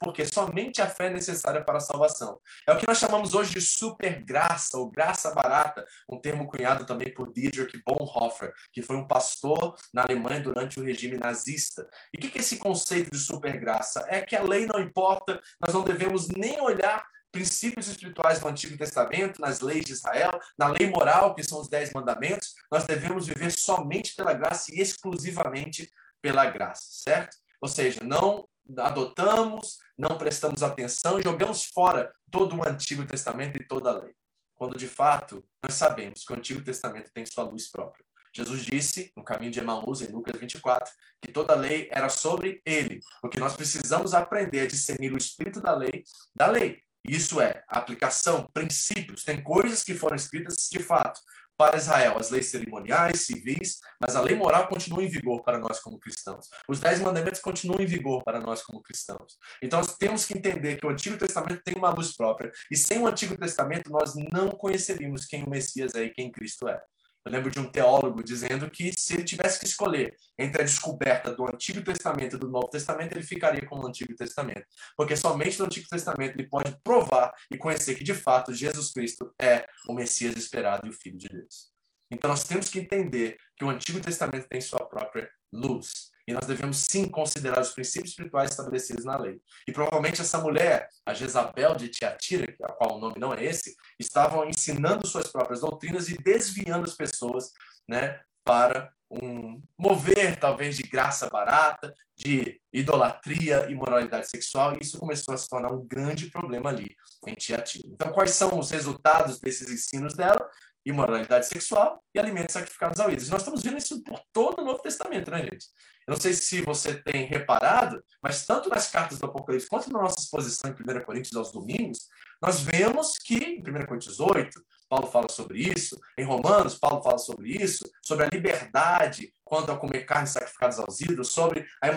porque, somente a fé é necessária para a salvação. É o que nós chamamos hoje de supergraça, ou graça barata, um termo cunhado também por Dietrich Bonhoeffer, que foi um pastor na Alemanha durante o regime nazista. E o que é esse conceito de supergraça? É que a lei não importa, nós não devemos nem olhar princípios espirituais do Antigo Testamento, nas leis de Israel, na lei moral, que são os dez mandamentos, nós devemos viver somente pela graça e exclusivamente pela graça, certo? Ou seja, não adotamos, não prestamos atenção, jogamos fora todo o Antigo Testamento e toda a lei. Quando de fato nós sabemos que o Antigo Testamento tem sua luz própria. Jesus disse, no caminho de Emaús, em Lucas 24, que toda a lei era sobre ele. O que nós precisamos aprender é discernir o espírito da lei da lei. Isso é aplicação, princípios. Tem coisas que foram escritas de fato para Israel, as leis cerimoniais, civis, mas a lei moral continua em vigor para nós como cristãos. Os dez mandamentos continuam em vigor para nós como cristãos. Então nós temos que entender que o Antigo Testamento tem uma luz própria e sem o Antigo Testamento nós não conheceríamos quem o Messias é e quem Cristo é. Eu lembro de um teólogo dizendo que se ele tivesse que escolher entre a descoberta do Antigo Testamento e do Novo Testamento, ele ficaria com o Antigo Testamento. Porque somente no Antigo Testamento ele pode provar e conhecer que, de fato, Jesus Cristo é o Messias esperado e o Filho de Deus. Então nós temos que entender que o Antigo Testamento tem sua própria luz. E nós devemos sim considerar os princípios espirituais estabelecidos na lei. E provavelmente essa mulher, a Jezabel de Tiatira, a qual o nome não é esse, estavam ensinando suas próprias doutrinas e desviando as pessoas né, para um mover, talvez, de graça barata, de idolatria e moralidade sexual, e isso começou a se tornar um grande problema ali em Tiatira. Então, quais são os resultados desses ensinos dela? Imoralidade sexual e alimentos sacrificados ao ídolos. Nós estamos vendo isso por todo o Novo Testamento, né, gente? Eu não sei se você tem reparado, mas tanto nas cartas do Apocalipse quanto na nossa exposição em 1 Coríntios aos domingos, nós vemos que em 1 Coríntios 8, Paulo fala sobre isso, em Romanos, Paulo fala sobre isso, sobre a liberdade quanto a comer carne sacrificadas aos ídolos, sobre a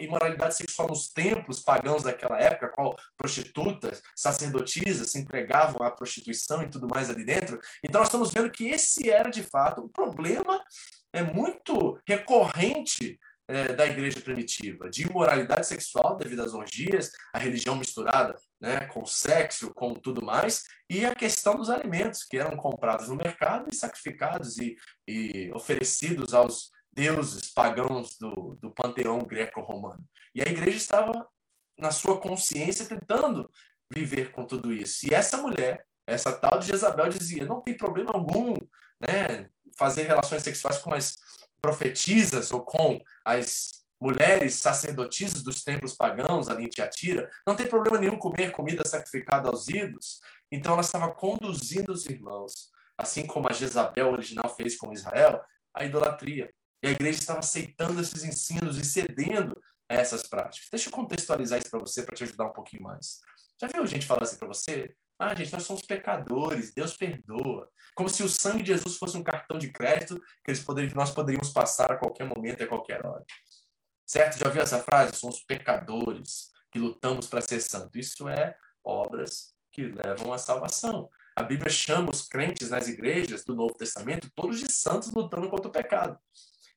imoralidade sexual nos templos pagãos daquela época, qual prostitutas, sacerdotisas se entregavam à prostituição e tudo mais ali dentro. Então nós estamos vendo que esse era de fato um problema é muito recorrente é, da igreja primitiva, de imoralidade sexual devido às orgias, a religião misturada né, com sexo, com tudo mais, e a questão dos alimentos que eram comprados no mercado e sacrificados e, e oferecidos aos deuses pagãos do, do panteão greco-romano. E a igreja estava, na sua consciência, tentando viver com tudo isso. E essa mulher, essa tal de Jezabel, dizia: não tem problema algum né, fazer relações sexuais com as profetisas ou com as mulheres sacerdotisas dos templos pagãos ali em Tiatira, não tem problema nenhum comer comida sacrificada aos ídolos. Então ela estava conduzindo os irmãos, assim como a Jezabel original fez com Israel, a idolatria. E a igreja estava aceitando esses ensinos e cedendo a essas práticas. Deixa eu contextualizar isso para você, para te ajudar um pouquinho mais. Já viu gente falando assim para você? Ah, gente, nós somos pecadores, Deus perdoa. Como se o sangue de Jesus fosse um cartão de crédito que eles nós poderíamos passar a qualquer momento e a qualquer hora. Certo? Já viu essa frase? Somos pecadores que lutamos para ser santo. Isso é obras que levam à salvação. A Bíblia chama os crentes nas igrejas do Novo Testamento todos de santos lutando contra o pecado.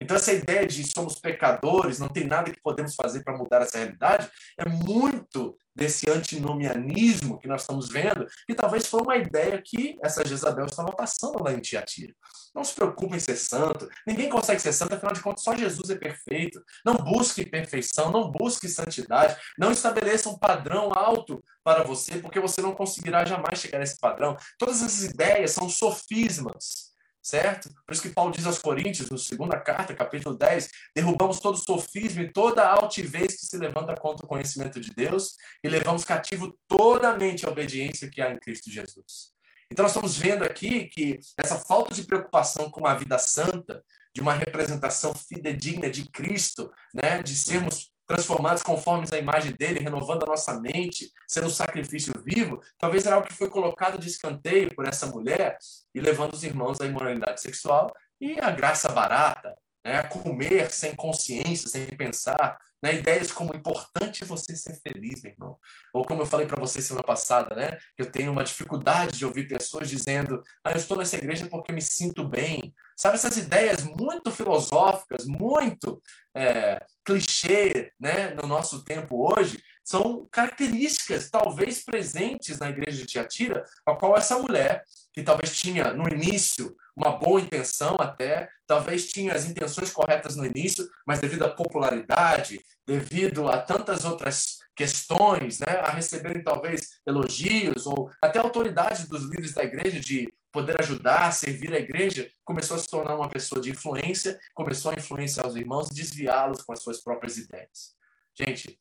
Então, essa ideia de somos pecadores, não tem nada que podemos fazer para mudar essa realidade, é muito desse antinomianismo que nós estamos vendo, que talvez foi uma ideia que essa Jezabel estava passando lá em Tiatira. Não se preocupe em ser santo, ninguém consegue ser santo, afinal de contas, só Jesus é perfeito. Não busque perfeição, não busque santidade, não estabeleça um padrão alto para você, porque você não conseguirá jamais chegar a esse padrão. Todas essas ideias são sofismas certo? Por isso que Paulo diz aos Coríntios, na segunda carta, capítulo 10, derrubamos todo sofismo e toda altivez que se levanta contra o conhecimento de Deus e levamos cativo toda a mente à obediência que há em Cristo Jesus. Então nós estamos vendo aqui que essa falta de preocupação com uma vida santa, de uma representação fidedigna de Cristo, né, de sermos transformados conforme a imagem dele, renovando a nossa mente, sendo um sacrifício vivo, talvez era algo que foi colocado de escanteio por essa mulher e levando os irmãos à imoralidade sexual e à graça barata, né? a comer sem consciência, sem pensar, né? ideias como importante você ser feliz, meu irmão. Ou como eu falei para você semana passada, né? eu tenho uma dificuldade de ouvir pessoas dizendo, ah, eu estou nessa igreja porque me sinto bem. Sabe, essas ideias muito filosóficas, muito é, clichê né, no nosso tempo hoje, são características talvez presentes na igreja de Tiatira, a qual essa mulher, que talvez tinha no início uma boa intenção até, talvez tinha as intenções corretas no início, mas devido à popularidade, devido a tantas outras questões, né, a receberem talvez elogios ou até autoridade dos líderes da igreja de poder ajudar, servir a igreja, começou a se tornar uma pessoa de influência, começou a influenciar os irmãos, desviá-los com as suas próprias ideias. Gente,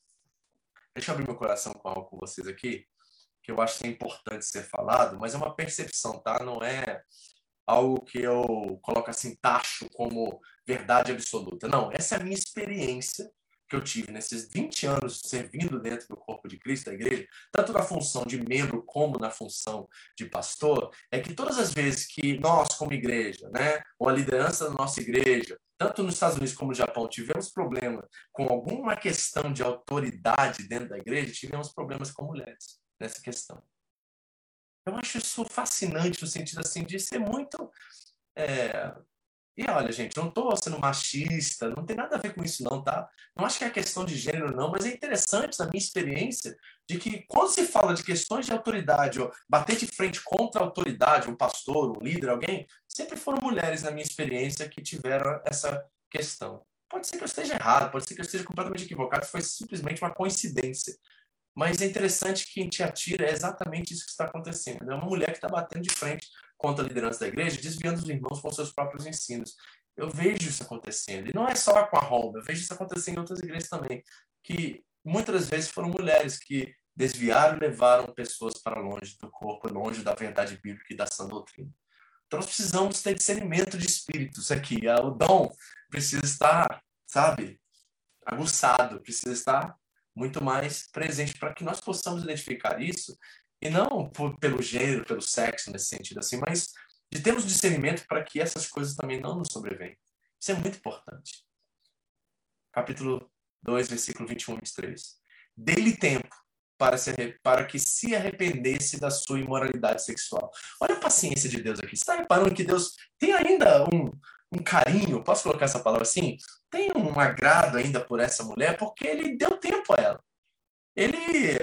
deixa eu abrir meu coração com algo com vocês aqui, que eu acho que é importante ser falado, mas é uma percepção, tá? Não é algo que eu coloco assim, tacho como verdade absoluta. Não, essa é a minha experiência que eu tive nesses 20 anos servindo dentro do corpo de Cristo, da igreja, tanto na função de membro como na função de pastor, é que todas as vezes que nós, como igreja, né, ou a liderança da nossa igreja, tanto nos Estados Unidos como no Japão, tivemos problema com alguma questão de autoridade dentro da igreja, tivemos problemas com mulheres nessa questão. Eu acho isso fascinante no sentido assim de ser muito é, e olha, gente, não estou sendo machista, não tem nada a ver com isso não, tá? Não acho que é questão de gênero não, mas é interessante na minha experiência de que quando se fala de questões de autoridade, bater de frente contra a autoridade, um pastor, um líder, alguém, sempre foram mulheres na minha experiência que tiveram essa questão. Pode ser que eu esteja errado, pode ser que eu esteja completamente equivocado, foi simplesmente uma coincidência. Mas é interessante que quem te atira é exatamente isso que está acontecendo. É uma mulher que está batendo de frente contra a liderança da igreja, desviando os irmãos com seus próprios ensinos. Eu vejo isso acontecendo. E não é só com a Roma, eu vejo isso acontecendo em outras igrejas também, que muitas vezes foram mulheres que desviaram e levaram pessoas para longe do corpo, longe da verdade bíblica e da sã doutrina. Então nós precisamos ter discernimento de espíritos aqui. O dom precisa estar, sabe, aguçado, precisa estar muito mais presente para que nós possamos identificar isso e não por, pelo gênero, pelo sexo, nesse sentido assim, mas de termos discernimento para que essas coisas também não nos sobrevenham. Isso é muito importante. Capítulo 2, versículo 21 e 23. Dê-lhe tempo para, se, para que se arrependesse da sua imoralidade sexual. Olha a paciência de Deus aqui. Você está reparando que Deus tem ainda um, um carinho, posso colocar essa palavra assim? Tem um agrado ainda por essa mulher, porque ele deu tempo a ela. Ele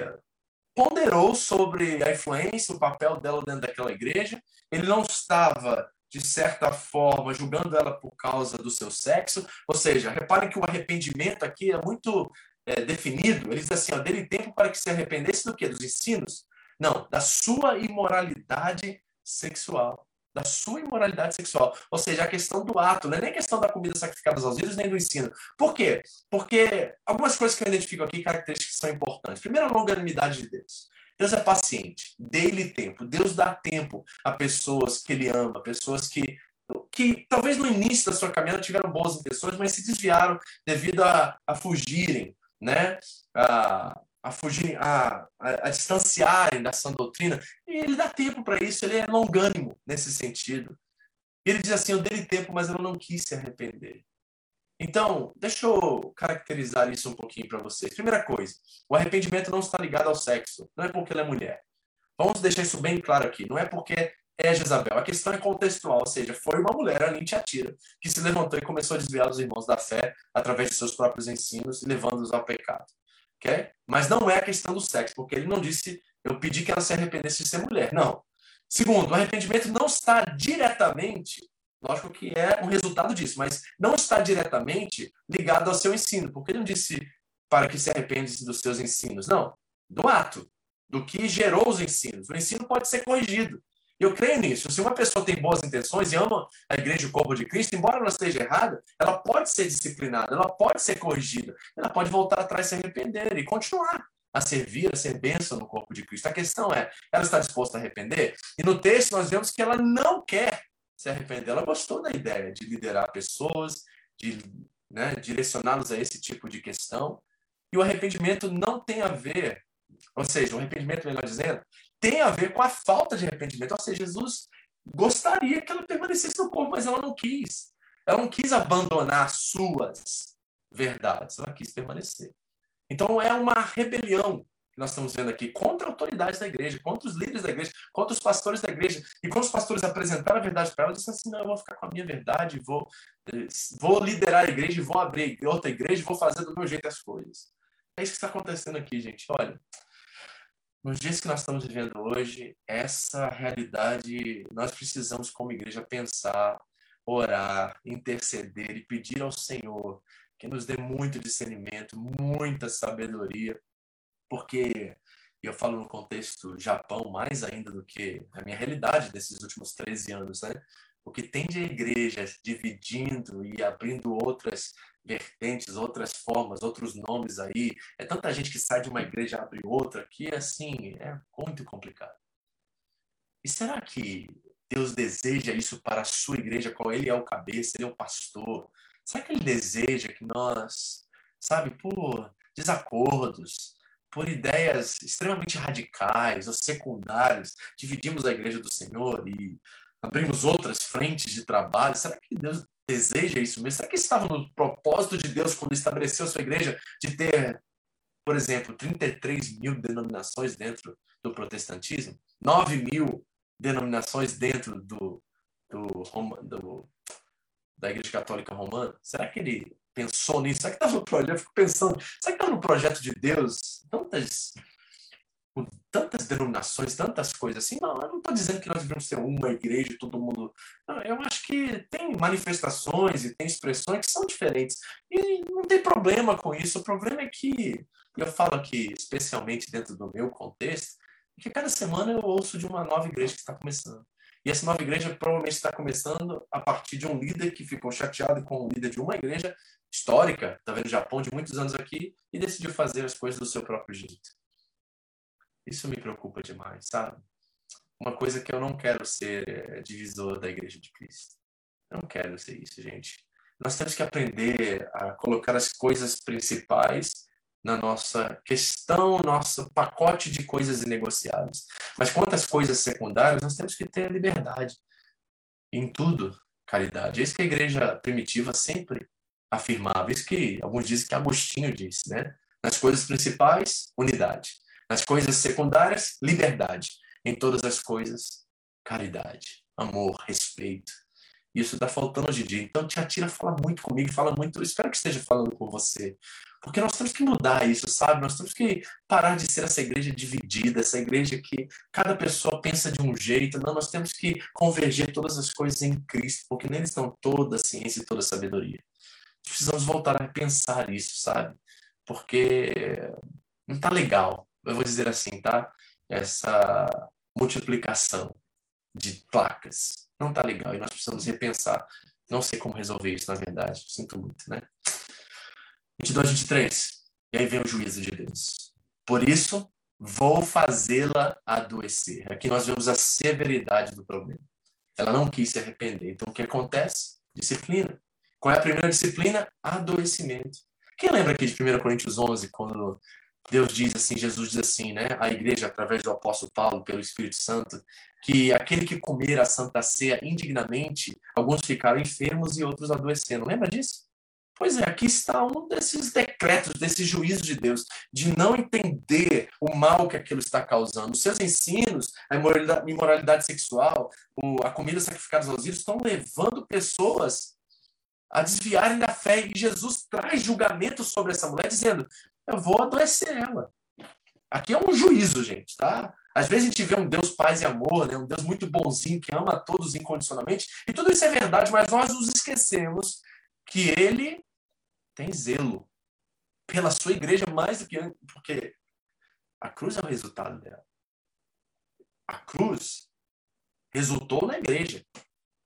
ponderou sobre a influência, o papel dela dentro daquela igreja. Ele não estava, de certa forma, julgando ela por causa do seu sexo. Ou seja, reparem que o arrependimento aqui é muito é, definido. Ele diz assim: ó, dele tempo para que se arrependesse do quê? Dos ensinos? Não, da sua imoralidade sexual da sua imoralidade sexual. Ou seja, a questão do ato, não é nem a questão da comida sacrificada aos ídolos, nem do ensino. Por quê? Porque algumas coisas que eu identifico aqui, características que são importantes. Primeiro, a longanimidade de Deus. Deus é paciente, dê-lhe tempo. Deus dá tempo a pessoas que ele ama, pessoas que, que talvez no início da sua caminhada tiveram boas intenções, mas se desviaram devido a, a fugirem, né? A, a fugir, a, a, a distanciarem da sã doutrina. E ele dá tempo para isso, ele é longânimo nesse sentido. Ele diz assim: Eu dei tempo, mas ela não quis se arrepender. Então, deixa eu caracterizar isso um pouquinho para vocês. Primeira coisa, o arrependimento não está ligado ao sexo, não é porque ela é mulher. Vamos deixar isso bem claro aqui. Não é porque é Jezabel. A questão é contextual, ou seja, foi uma mulher ali em Tiatira que se levantou e começou a desviar os irmãos da fé através de seus próprios ensinos, levando-os ao pecado. Mas não é a questão do sexo, porque ele não disse, eu pedi que ela se arrependesse de ser mulher. Não. Segundo, o arrependimento não está diretamente, lógico que é um resultado disso, mas não está diretamente ligado ao seu ensino, porque ele não disse para que se arrependesse dos seus ensinos. Não, do ato, do que gerou os ensinos. O ensino pode ser corrigido. Eu creio nisso. Se uma pessoa tem boas intenções e ama a igreja e o corpo de Cristo, embora ela esteja errada, ela pode ser disciplinada, ela pode ser corrigida, ela pode voltar atrás, se arrepender e continuar a servir, a ser bênção no corpo de Cristo. A questão é, ela está disposta a arrepender? E no texto nós vemos que ela não quer se arrepender. Ela gostou da ideia de liderar pessoas, de né, direcioná-los a esse tipo de questão. E o arrependimento não tem a ver, ou seja, o arrependimento, melhor dizendo, tem a ver com a falta de arrependimento. Ou seja, Jesus gostaria que ela permanecesse no corpo, mas ela não quis. Ela não quis abandonar suas verdades, ela quis permanecer. Então é uma rebelião que nós estamos vendo aqui contra a autoridade da igreja, contra os líderes da igreja, contra os pastores da igreja. E quando os pastores apresentaram a verdade para ela, eles disseram assim: não, eu vou ficar com a minha verdade, vou, vou liderar a igreja, vou abrir outra igreja, vou fazer do meu jeito as coisas. É isso que está acontecendo aqui, gente. Olha, nos dias que nós estamos vivendo hoje, essa realidade, nós precisamos, como igreja, pensar, orar, interceder e pedir ao Senhor que nos dê muito discernimento, muita sabedoria, porque eu falo no contexto Japão mais ainda do que a minha realidade desses últimos 13 anos, né? O que tem de igrejas dividindo e abrindo outras vertentes, outras formas, outros nomes aí. É tanta gente que sai de uma igreja abre outra que, assim, é muito complicado. E será que Deus deseja isso para a sua igreja, qual ele é o cabeça, ele é o pastor? Será que ele deseja que nós sabe, por desacordos, por ideias extremamente radicais ou secundárias. Dividimos a igreja do Senhor e abrimos outras frentes de trabalho. Será que Deus deseja isso mesmo? Será que estava no propósito de Deus quando estabeleceu a sua igreja de ter, por exemplo, 33 mil denominações dentro do protestantismo? 9 mil denominações dentro do, do, do, da Igreja Católica Romana? Será que ele pensou nisso? Será que estava no projeto? Eu fico pensando, será que estava no projeto de Deus? Tantas, tantas denominações, tantas coisas assim. Não, eu não estou dizendo que nós devemos ser uma igreja e todo mundo. Não, eu acho que tem manifestações e tem expressões que são diferentes. E não tem problema com isso. O problema é que, eu falo aqui, especialmente dentro do meu contexto, que cada semana eu ouço de uma nova igreja que está começando. E essa nova igreja provavelmente está começando a partir de um líder que ficou chateado com o líder de uma igreja histórica, está vendo no Japão de muitos anos aqui, e decidiu fazer as coisas do seu próprio jeito. Isso me preocupa demais, sabe? Uma coisa que eu não quero ser é divisor da igreja de Cristo. Eu não quero ser isso, gente. Nós temos que aprender a colocar as coisas principais na nossa questão, nosso pacote de coisas inegociáveis. Mas quanto às coisas secundárias, nós temos que ter liberdade. Em tudo, caridade. É isso que a igreja primitiva sempre afirmava. Isso que alguns dizem que Agostinho disse, né? Nas coisas principais, unidade. Nas coisas secundárias, liberdade. Em todas as coisas, caridade, amor, respeito. Isso está faltando hoje em dia. Então, Tia Tira fala muito comigo, fala muito. Espero que esteja falando com você. Porque nós temos que mudar isso, sabe? Nós temos que parar de ser essa igreja dividida, essa igreja que cada pessoa pensa de um jeito. Não, nós temos que converger todas as coisas em Cristo, porque nele estão toda a ciência e toda a sabedoria. Precisamos voltar a pensar isso, sabe? Porque não está legal, eu vou dizer assim, tá? Essa multiplicação de placas não está legal e nós precisamos repensar. Não sei como resolver isso, na verdade. Sinto muito, né? 22, 23. E aí vem o juízo de Deus. Por isso, vou fazê-la adoecer. Aqui nós vemos a severidade do problema. Ela não quis se arrepender. Então, o que acontece? Disciplina. Qual é a primeira disciplina? Adoecimento. Quem lembra aqui de 1 Coríntios 11, quando Deus diz assim, Jesus diz assim, né? A igreja, através do apóstolo Paulo, pelo Espírito Santo, que aquele que comer a Santa Ceia indignamente, alguns ficaram enfermos e outros adoecendo. Lembra disso? Pois é, aqui está um desses decretos, desse juízo de Deus, de não entender o mal que aquilo está causando. Os seus ensinos, a imoralidade sexual, a comida sacrificada aos ídolos, estão levando pessoas a desviarem da fé. E Jesus traz julgamento sobre essa mulher, dizendo: Eu vou adoecer ela. Aqui é um juízo, gente, tá? Às vezes a gente vê um Deus paz e amor, né? um Deus muito bonzinho, que ama a todos incondicionalmente, e tudo isso é verdade, mas nós nos esquecemos que ele tem zelo pela sua igreja mais do que porque a cruz é o resultado dela. A cruz resultou na igreja.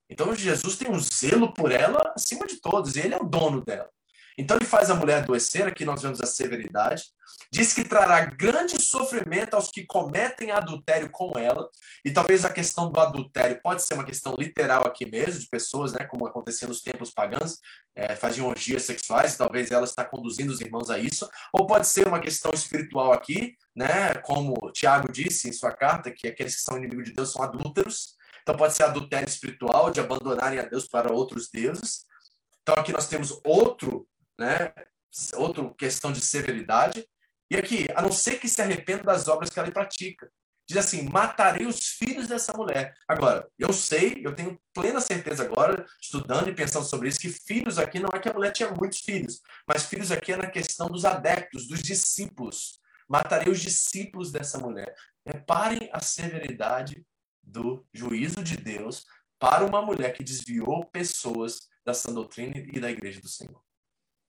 Então Jesus tem um zelo por ela acima de todos, ele é o dono dela. Então ele faz a mulher adoecer, aqui nós vemos a severidade, diz que trará grande sofrimento aos que cometem adultério com ela, e talvez a questão do adultério pode ser uma questão literal aqui mesmo, de pessoas, né, como acontecia nos tempos pagãos, é, faziam orgias sexuais, talvez ela está conduzindo os irmãos a isso, ou pode ser uma questão espiritual aqui, né, como Tiago disse em sua carta, que aqueles que são inimigos de Deus são adúlteros, então pode ser adultério espiritual, de abandonarem a Deus para outros deuses, então aqui nós temos outro né? Outra questão de severidade. E aqui, a não ser que se arrependa das obras que ela pratica. Diz assim: matarei os filhos dessa mulher. Agora, eu sei, eu tenho plena certeza agora, estudando e pensando sobre isso, que filhos aqui não é que a mulher tinha muitos filhos, mas filhos aqui é na questão dos adeptos, dos discípulos. Matarei os discípulos dessa mulher. Reparem a severidade do juízo de Deus para uma mulher que desviou pessoas da sã doutrina e da igreja do Senhor.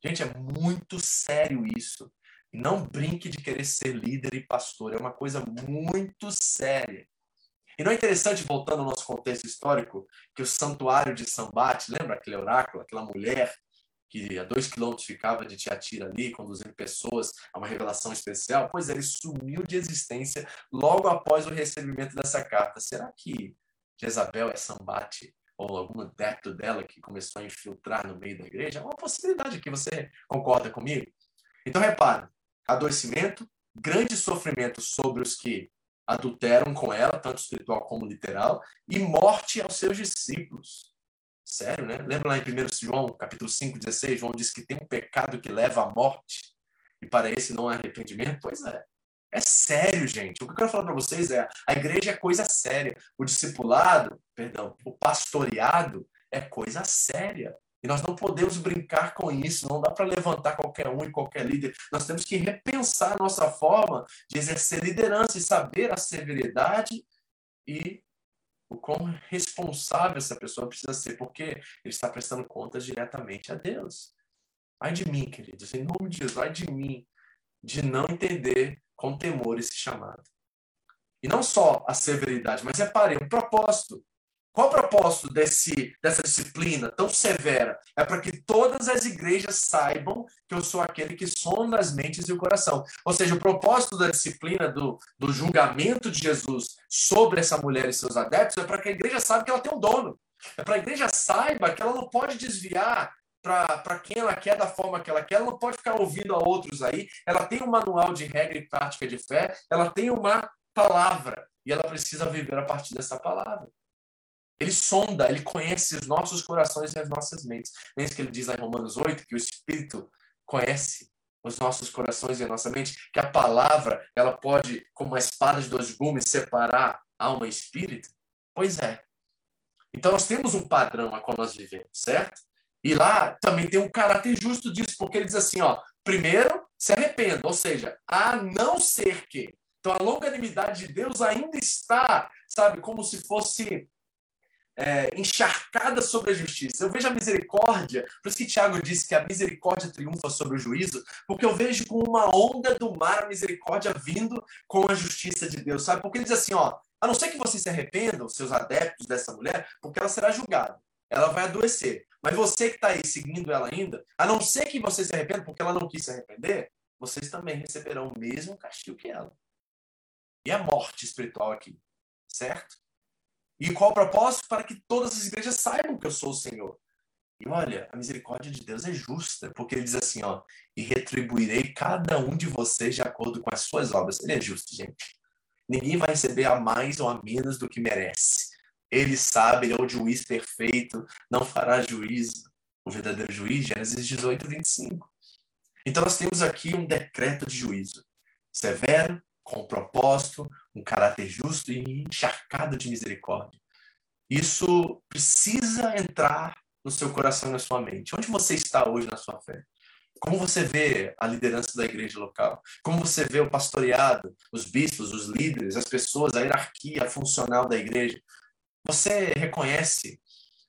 Gente, é muito sério isso. Não brinque de querer ser líder e pastor. É uma coisa muito séria. E não é interessante, voltando ao nosso contexto histórico, que o santuário de Sambate, lembra aquele oráculo, aquela mulher que a dois quilômetros ficava de Tiatira ali, conduzindo pessoas a uma revelação especial? Pois é, ele sumiu de existência logo após o recebimento dessa carta. Será que Jezabel é Sambate ou algum adepto dela que começou a infiltrar no meio da igreja, é uma possibilidade que você concorda comigo. Então, repare, adoecimento, grande sofrimento sobre os que adulteram com ela, tanto espiritual como literal, e morte aos seus discípulos. Sério, né? Lembra lá em 1 João, capítulo 5, 16, João diz que tem um pecado que leva à morte, e para esse não há arrependimento? Pois é. É sério, gente. O que eu quero falar para vocês é: a igreja é coisa séria. O discipulado, perdão, o pastoreado é coisa séria. E nós não podemos brincar com isso, não dá para levantar qualquer um e qualquer líder. Nós temos que repensar nossa forma de exercer liderança e saber a severidade e o quão responsável essa pessoa precisa ser, porque ele está prestando contas diretamente a Deus. Ai de mim, queridos, em nome de Jesus, ai de mim, de não entender com temor esse chamado. E não só a severidade, mas reparem, o propósito. Qual o propósito desse, dessa disciplina tão severa? É para que todas as igrejas saibam que eu sou aquele que sonda as mentes e o coração. Ou seja, o propósito da disciplina, do, do julgamento de Jesus sobre essa mulher e seus adeptos, é para que a igreja saiba que ela tem um dono. É para a igreja saiba que ela não pode desviar para quem ela quer, da forma que ela quer, ela não pode ficar ouvindo a outros aí. Ela tem um manual de regra e prática de fé, ela tem uma palavra e ela precisa viver a partir dessa palavra. Ele sonda, ele conhece os nossos corações e as nossas mentes. É isso que ele diz lá em Romanos 8, que o Espírito conhece os nossos corações e a nossa mente, que a palavra, ela pode, como uma espada de dois gumes, separar alma e espírito? Pois é. Então nós temos um padrão a qual nós vivemos, certo? E lá também tem um caráter justo disso, porque ele diz assim, ó, primeiro, se arrependa, ou seja, a não ser que. Então a longanimidade de Deus ainda está, sabe, como se fosse é, encharcada sobre a justiça. Eu vejo a misericórdia, por isso que Tiago disse que a misericórdia triunfa sobre o juízo, porque eu vejo com uma onda do mar a misericórdia vindo com a justiça de Deus, sabe? Porque ele diz assim, ó, a não ser que vocês se arrependam, seus adeptos dessa mulher, porque ela será julgada, ela vai adoecer. Mas você que está aí seguindo ela ainda, a não ser que você se arrependa porque ela não quis se arrepender, vocês também receberão o mesmo castigo que ela. E a morte espiritual aqui, certo? E qual o propósito? Para que todas as igrejas saibam que eu sou o Senhor. E olha, a misericórdia de Deus é justa, porque ele diz assim, ó, e retribuirei cada um de vocês de acordo com as suas obras. Ele é justo, gente. Ninguém vai receber a mais ou a menos do que merece. Ele sabe, ele é o juiz perfeito, não fará juízo. O verdadeiro juiz, Gênesis 18, 25. Então nós temos aqui um decreto de juízo severo, com propósito, um caráter justo e encharcado de misericórdia. Isso precisa entrar no seu coração e na sua mente. Onde você está hoje na sua fé? Como você vê a liderança da igreja local? Como você vê o pastoreado, os bispos, os líderes, as pessoas, a hierarquia funcional da igreja? Você reconhece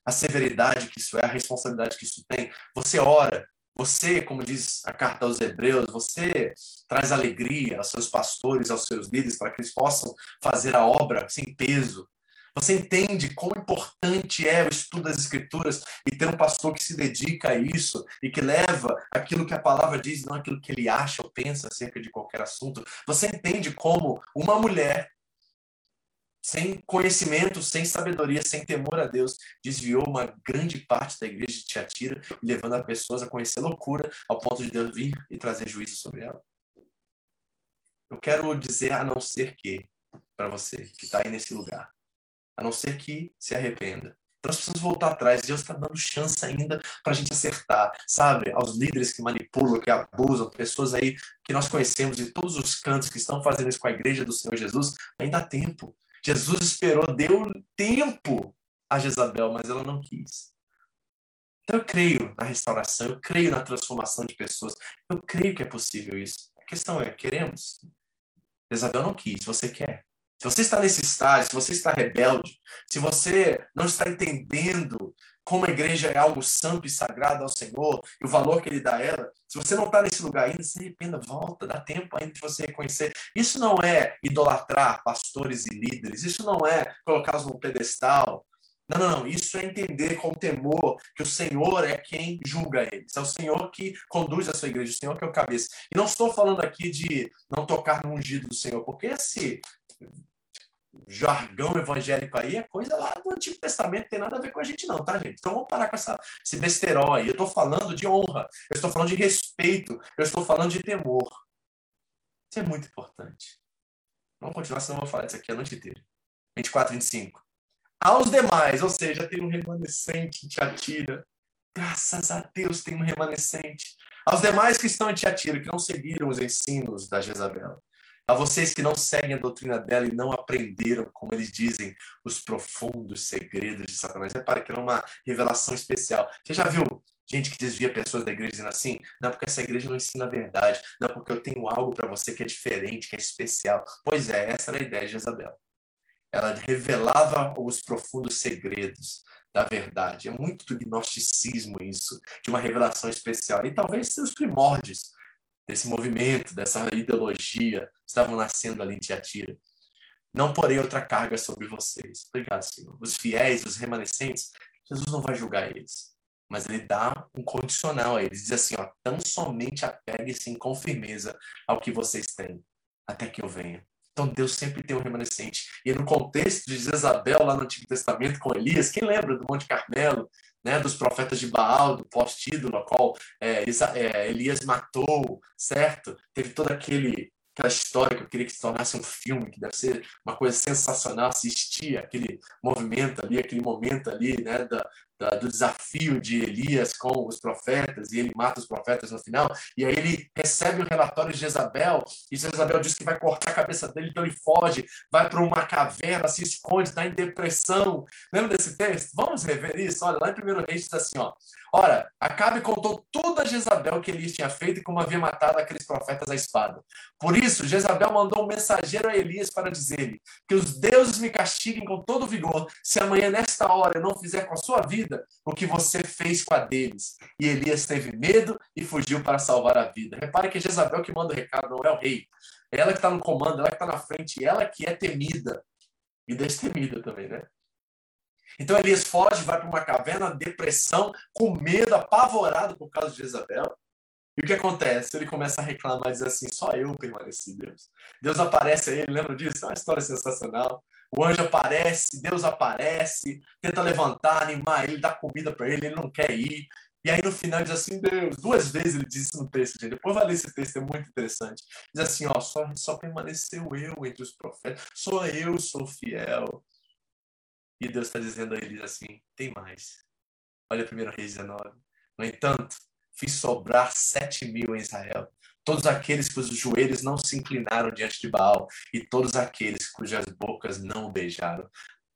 a severidade que isso é, a responsabilidade que isso tem? Você ora você, como diz a carta aos Hebreus, você traz alegria aos seus pastores, aos seus líderes, para que eles possam fazer a obra sem peso. Você entende quão importante é o estudo das Escrituras e ter um pastor que se dedica a isso e que leva aquilo que a palavra diz, não aquilo que ele acha ou pensa acerca de qualquer assunto. Você entende como uma mulher sem conhecimento, sem sabedoria, sem temor a Deus, desviou uma grande parte da igreja de Tiatira, levando as pessoas a conhecer loucura, ao ponto de Deus vir e trazer juízo sobre ela. Eu quero dizer a não ser que, para você que está aí nesse lugar, a não ser que se arrependa. Então nós precisamos voltar atrás. Deus está dando chance ainda para a gente acertar, sabe? Aos líderes que manipulam, que abusam, pessoas aí que nós conhecemos de todos os cantos que estão fazendo isso com a igreja do Senhor Jesus, ainda há tempo. Jesus esperou, deu tempo a Jezabel, mas ela não quis. Então eu creio na restauração, eu creio na transformação de pessoas, eu creio que é possível isso. A questão é, queremos? Jezabel não quis, você quer. Se você está nesse estágio, se você está rebelde, se você não está entendendo como a igreja é algo santo e sagrado ao Senhor e o valor que ele dá a ela, se você não está nesse lugar ainda, se arrependa, volta, dá tempo ainda de você reconhecer. Isso não é idolatrar pastores e líderes, isso não é colocá-los num pedestal. Não, não, não. Isso é entender com temor que o Senhor é quem julga eles. É o Senhor que conduz a sua igreja, o Senhor que é o cabeça. E não estou falando aqui de não tocar no ungido do Senhor, porque esse jargão evangélico aí é coisa lá do Antigo Testamento, tem nada a ver com a gente não, tá, gente? Então vamos parar com essa, esse besterol aí. Eu estou falando de honra, eu estou falando de respeito, eu estou falando de temor. Isso é muito importante. Vamos continuar, senão eu vou falar disso aqui a noite inteira. 24, 25. Aos demais, ou seja, tem um remanescente em Tiatira. Graças a Deus tem um remanescente. Aos demais que estão em Tiatira, que não seguiram os ensinos da Jezabel. A vocês que não seguem a doutrina dela e não aprenderam, como eles dizem, os profundos segredos de Satanás. Repare que é uma revelação especial. Você já viu gente que desvia pessoas da igreja dizendo assim? Não, porque essa igreja não ensina a verdade. Não, porque eu tenho algo para você que é diferente, que é especial. Pois é, essa era a ideia de Jezabel ela revelava os profundos segredos da verdade. É muito do gnosticismo isso, de uma revelação especial. E talvez seus primórdios desse movimento, dessa ideologia, estavam nascendo ali em Tiatira. Não porei outra carga sobre vocês. Obrigado, Senhor. Os fiéis, os remanescentes, Jesus não vai julgar eles. Mas ele dá um condicional a eles. Diz assim, ó, tão somente apegue-se com firmeza ao que vocês têm, até que eu venha. Então Deus sempre tem um remanescente. E no contexto de Jezabel, lá no Antigo Testamento, com Elias, quem lembra do Monte Carmelo, né, dos profetas de Baal, do post-ídolo, a qual é, é, Elias matou, certo? Teve todo aquele aquela história que eu queria que se tornasse um filme, que deve ser uma coisa sensacional assistir aquele movimento ali, aquele momento ali, né, da, do desafio de Elias com os profetas, e ele mata os profetas no final, e aí ele recebe o relatório de Jezabel, e Jezabel diz que vai cortar a cabeça dele, então ele foge, vai para uma caverna, se esconde, está em depressão. Lembra desse texto? Vamos rever isso? Olha, lá em 1 Reis diz assim, ó, Ora, Acabe contou tudo a Jezabel que Elias tinha feito e como havia matado aqueles profetas à espada. Por isso, Jezabel mandou um mensageiro a Elias para dizer-lhe que os deuses me castiguem com todo vigor se amanhã, nesta hora, eu não fizer com a sua vida o que você fez com a deles. E Elias teve medo e fugiu para salvar a vida. Repare que é Jezabel que manda o recado, não é o rei. É ela que está no comando, ela que está na frente, ela que é temida. E destemida também, né? Então Elias foge, vai para uma caverna, depressão, com medo, apavorado por causa de Jezabel. E o que acontece? Ele começa a reclamar, diz assim: só eu permaneci, Deus. Deus aparece a ele, lembra disso? É uma história sensacional. O anjo aparece, Deus aparece, tenta levantar, animar ele, dá comida para ele, ele não quer ir. E aí no final diz assim, Deus, duas vezes ele diz isso no texto, gente. Depois vai ler esse texto, é muito interessante. Diz assim, ó, só, só permaneceu eu entre os profetas, só eu sou fiel. E Deus está dizendo a eles assim: tem mais. Olha 1 Reis 19. No entanto, fiz sobrar sete mil em Israel. Todos aqueles cujos joelhos não se inclinaram diante de Baal, e todos aqueles cujas bocas não o beijaram.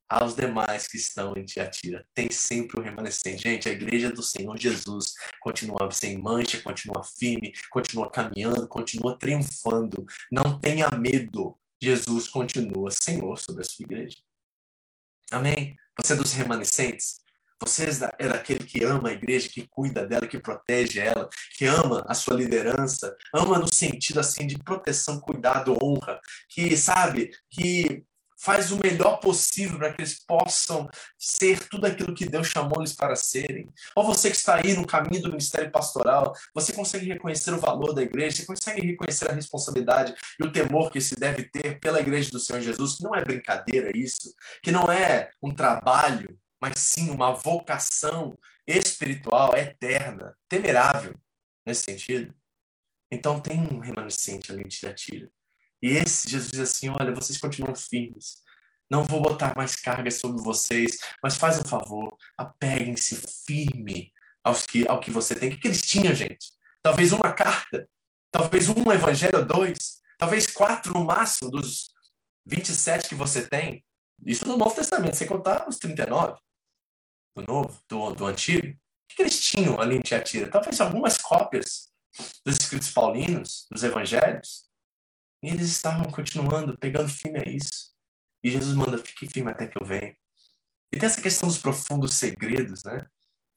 Aos demais que estão em Tiatira, tem sempre um remanescente. Gente, a igreja do Senhor Jesus continua sem mancha, continua firme, continua caminhando, continua triunfando. Não tenha medo. Jesus continua Senhor sobre a sua igreja. Amém? Você é dos remanescentes? Você é daquele que ama a igreja, que cuida dela, que protege ela, que ama a sua liderança, ama no sentido assim de proteção, cuidado, honra, que sabe, que faz o melhor possível para que eles possam ser tudo aquilo que Deus chamou eles para serem. Ou você que está aí no caminho do ministério pastoral, você consegue reconhecer o valor da igreja, você consegue reconhecer a responsabilidade e o temor que se deve ter pela igreja do Senhor Jesus, que não é brincadeira isso, que não é um trabalho, mas sim uma vocação espiritual eterna, temerável nesse sentido. Então tem um remanescente ali de Tiratira e esse Jesus diz assim: olha, vocês continuam firmes. Não vou botar mais carga sobre vocês, mas faz um favor, apeguem-se firme aos que, ao que você tem. O que, que eles tinham, gente? Talvez uma carta, talvez um evangelho ou dois, talvez quatro no máximo dos 27 que você tem. Isso no Novo Testamento, sem contar os 39 do Novo, do, do Antigo. O que, que eles tinham ali em Tiatira? Talvez algumas cópias dos escritos paulinos, dos evangelhos. E eles estavam continuando, pegando firme a isso. E Jesus manda, fique firme até que eu venha. E tem essa questão dos profundos segredos, né?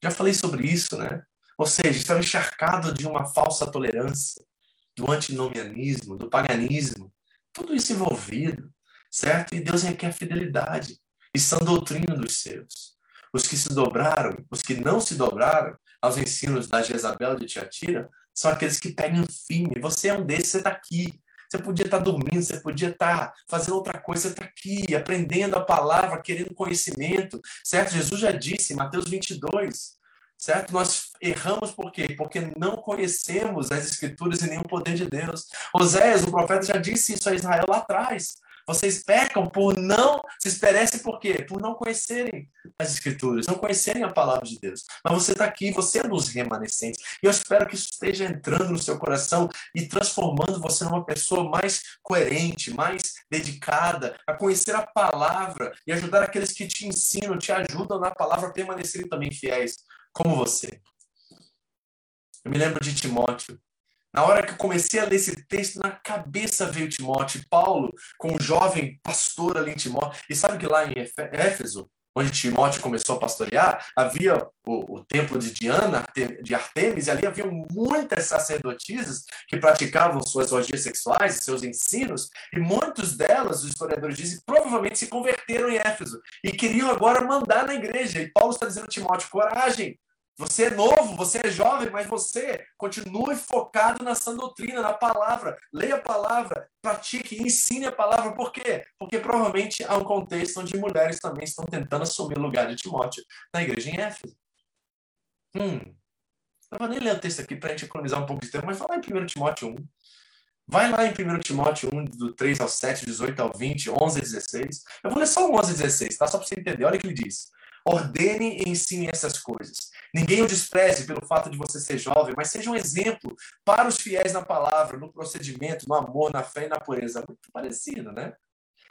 Já falei sobre isso, né? Ou seja, estava encharcado de uma falsa tolerância, do antinomianismo, do paganismo, tudo isso envolvido, certo? E Deus requer fidelidade e são doutrina dos seus. Os que se dobraram, os que não se dobraram aos ensinos da Jezabel de Tiatira, são aqueles que pegam firme. Você é um desses, você está aqui. Você podia estar dormindo, você podia estar fazendo outra coisa, você está aqui, aprendendo a palavra, querendo conhecimento, certo? Jesus já disse, em Mateus 22, certo? Nós erramos por quê? Porque não conhecemos as Escrituras e nem o poder de Deus. Oséias, o profeta, já disse isso a Israel lá atrás. Vocês pecam por não, vocês perecem por quê? Por não conhecerem as Escrituras, não conhecerem a palavra de Deus. Mas você está aqui, você é dos remanescentes. E eu espero que isso esteja entrando no seu coração e transformando você numa pessoa mais coerente, mais dedicada a conhecer a palavra e ajudar aqueles que te ensinam, te ajudam na palavra a permanecerem também fiéis, como você. Eu me lembro de Timóteo. Na hora que eu comecei a ler esse texto, na cabeça veio Timóteo, Paulo, com um jovem pastor ali em Timóteo. E sabe que lá em Éfeso, onde Timóteo começou a pastorear, havia o, o templo de Diana, de Artemis, e ali havia muitas sacerdotisas que praticavam suas orgias sexuais, seus ensinos, e muitos delas, os historiadores dizem, provavelmente se converteram em Éfeso e queriam agora mandar na igreja. E Paulo está dizendo a Timóteo: coragem, você é novo, você é jovem, mas você continue focado na sã doutrina, na palavra. Leia a palavra, pratique, ensine a palavra. Por quê? Porque provavelmente há um contexto onde mulheres também estão tentando assumir o lugar de Timóteo na igreja em Éfeso. Hum. Não vou nem ler o texto aqui para a gente economizar um pouco de tempo, mas vai lá em 1 Timóteo 1. Vai lá em 1 Timóteo 1, do 3 ao 7, 18 ao 20, 11 a 16. Eu vou ler só o 11 a 16, tá? Só para você entender. Olha o que ele diz. Ordene e ensine essas coisas. Ninguém o despreze pelo fato de você ser jovem, mas seja um exemplo para os fiéis na palavra, no procedimento, no amor, na fé e na pureza. Muito parecido, né?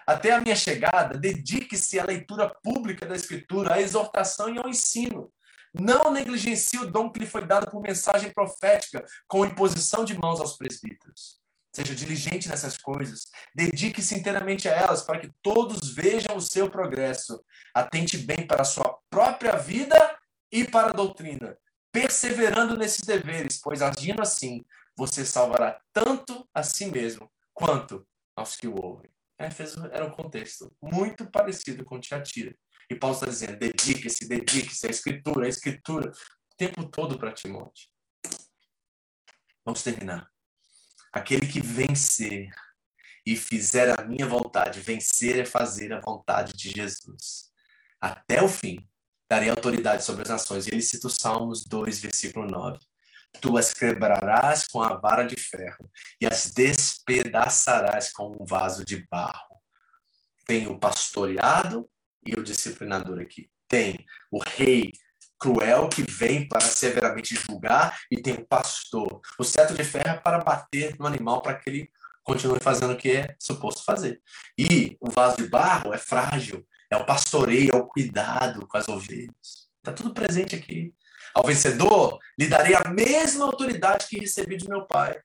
Até a minha chegada, dedique-se à leitura pública da Escritura, à exortação e ao ensino. Não negligencie o dom que lhe foi dado por mensagem profética, com imposição de mãos aos presbíteros. Seja diligente nessas coisas. Dedique-se inteiramente a elas para que todos vejam o seu progresso. Atente bem para a sua própria vida e para a doutrina, perseverando nesses deveres, pois agindo assim, você salvará tanto a si mesmo quanto aos que o ouvem. Éfeso era um contexto muito parecido com Tiatira. E Paulo está dizendo: dedique-se, dedique-se à Escritura, à Escritura, o tempo todo para Timóteo. Vamos terminar. Aquele que vencer e fizer a minha vontade, vencer é fazer a vontade de Jesus. Até o fim, darei autoridade sobre as nações. E ele cita o Salmos 2, versículo 9. Tu as quebrarás com a vara de ferro e as despedaçarás com um vaso de barro. Tem o pastoreado e o disciplinador aqui. Tem o rei cruel que vem para severamente julgar e tem o pastor. O cetro de ferro é para bater no animal para que ele continue fazendo o que é suposto fazer. E o vaso de barro é frágil, é o pastoreio, é o cuidado com as ovelhas. Está tudo presente aqui. Ao vencedor, lhe darei a mesma autoridade que recebi de meu pai.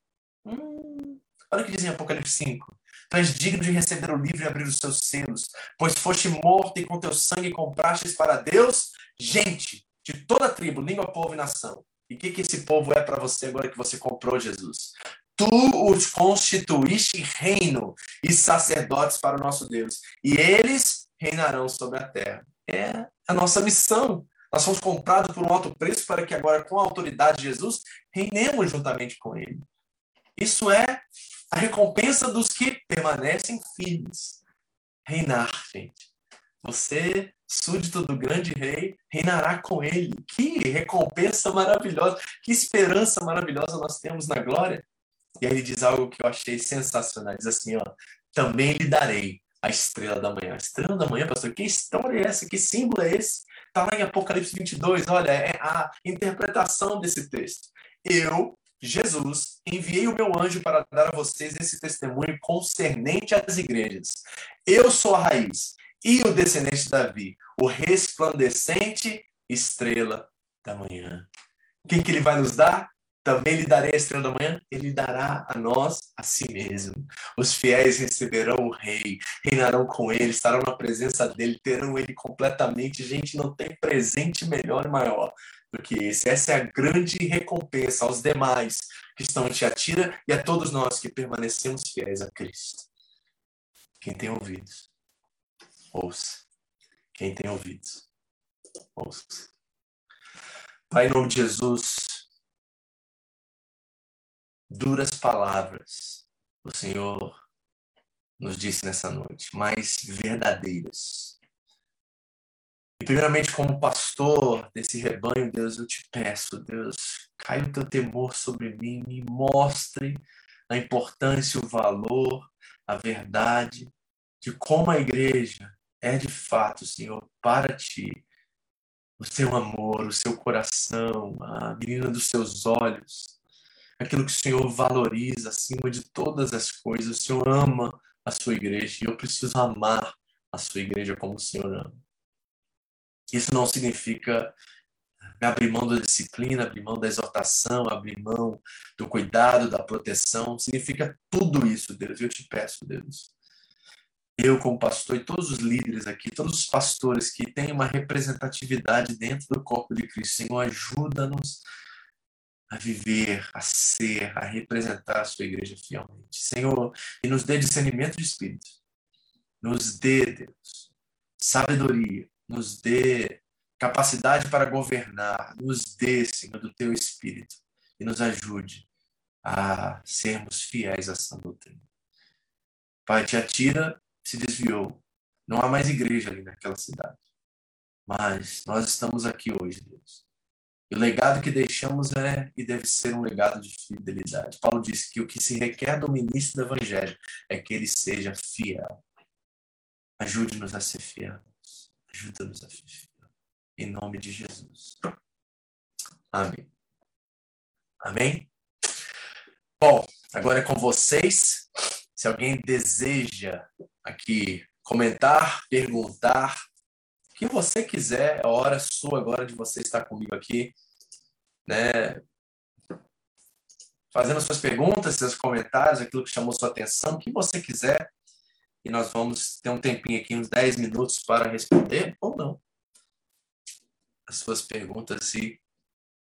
Hum, olha o que diz em Apocalipse 5. Tu és digno de receber o livro e abrir os seus selos, pois foste morto e com teu sangue comprastes para Deus gente de toda tribo, língua, povo e nação. E o que, que esse povo é para você agora que você comprou Jesus? Tu os constituíste reino e sacerdotes para o nosso Deus, e eles reinarão sobre a terra. É a nossa missão. Nós fomos comprados por um alto preço para que agora, com a autoridade de Jesus, reinemos juntamente com Ele. Isso é a recompensa dos que permanecem firmes. Reinar, gente. Você súdito do grande rei, reinará com ele. Que recompensa maravilhosa, que esperança maravilhosa nós temos na glória. E aí ele diz algo que eu achei sensacional, diz assim, ó, também lhe darei a estrela da manhã. A estrela da manhã, pastor, que história é essa? Que símbolo é esse? Está lá em Apocalipse 22, olha, é a interpretação desse texto. Eu, Jesus, enviei o meu anjo para dar a vocês esse testemunho concernente às igrejas. Eu sou a raiz e o descendente de Davi, o resplandecente estrela da manhã. Quem que ele vai nos dar? Também lhe darei a estrela da manhã, ele dará a nós a si mesmo. Os fiéis receberão o rei, reinarão com ele, estarão na presença dele, terão ele completamente. Gente, não tem presente melhor e maior do que esse. Essa é a grande recompensa aos demais que estão em Tiatira e a todos nós que permanecemos fiéis a Cristo. Quem tem ouvidos, ouça. Quem tem ouvidos, ouça. Pai, em nome de Jesus, duras palavras o Senhor nos disse nessa noite, mais verdadeiras. E primeiramente, como pastor desse rebanho, Deus, eu te peço, Deus, cai o teu temor sobre mim, me mostre a importância, o valor, a verdade de como a igreja é de fato, Senhor, para ti. O seu amor, o seu coração, a menina dos seus olhos, aquilo que o Senhor valoriza acima de todas as coisas. O Senhor ama a sua igreja e eu preciso amar a sua igreja como o Senhor ama. Isso não significa abrir mão da disciplina, abrir mão da exortação, abrir mão do cuidado, da proteção. Significa tudo isso, Deus. Eu te peço, Deus. Eu, como pastor, e todos os líderes aqui, todos os pastores que têm uma representatividade dentro do corpo de Cristo, Senhor, ajuda-nos a viver, a ser, a representar a sua igreja fielmente. Senhor, e nos dê discernimento de espírito. Nos dê, Deus, sabedoria. Nos dê capacidade para governar. Nos dê, Senhor, do teu espírito. E nos ajude a sermos fiéis a sã doutrina. Pai, te atira, se desviou. Não há mais igreja ali naquela cidade. Mas nós estamos aqui hoje, Deus e o legado que deixamos é e deve ser um legado de fidelidade. Paulo disse que o que se requer do ministro do evangelho é que ele seja fiel. Ajude-nos a ser fiel. Ajuda-nos a ser fiel. Em nome de Jesus. Amém. Amém? Bom, agora é com vocês. Se alguém deseja aqui comentar, perguntar, o que você quiser, é hora sua agora de você estar comigo aqui né, fazendo suas perguntas, seus comentários, aquilo que chamou sua atenção, o que você quiser. E nós vamos ter um tempinho aqui, uns 10 minutos para responder ou não as suas perguntas e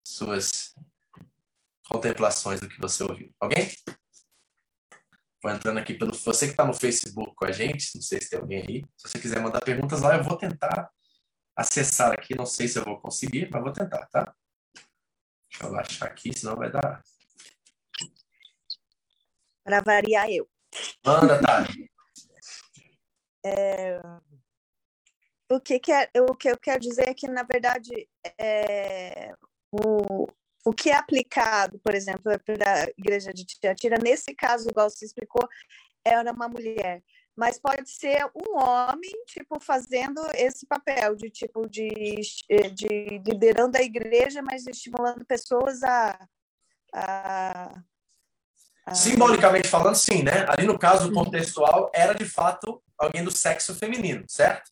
suas contemplações do que você ouviu. Alguém? Vou entrando aqui pelo. Você que está no Facebook com a gente, não sei se tem alguém aí. Se você quiser mandar perguntas lá, eu vou tentar acessar aqui. Não sei se eu vou conseguir, mas vou tentar, tá? Deixa eu baixar aqui, senão vai dar. Para variar eu. Manda, Tati. É, o, que, que, é, o que eu quero dizer é que, na verdade, é, o, o que é aplicado, por exemplo, para a igreja de Tiatira, nesse caso, igual você explicou, era uma mulher mas pode ser um homem, tipo, fazendo esse papel de, tipo, de, de liderando a igreja, mas estimulando pessoas a... a, a... Simbolicamente falando, sim, né? Ali no caso contextual, era de fato alguém do sexo feminino, certo?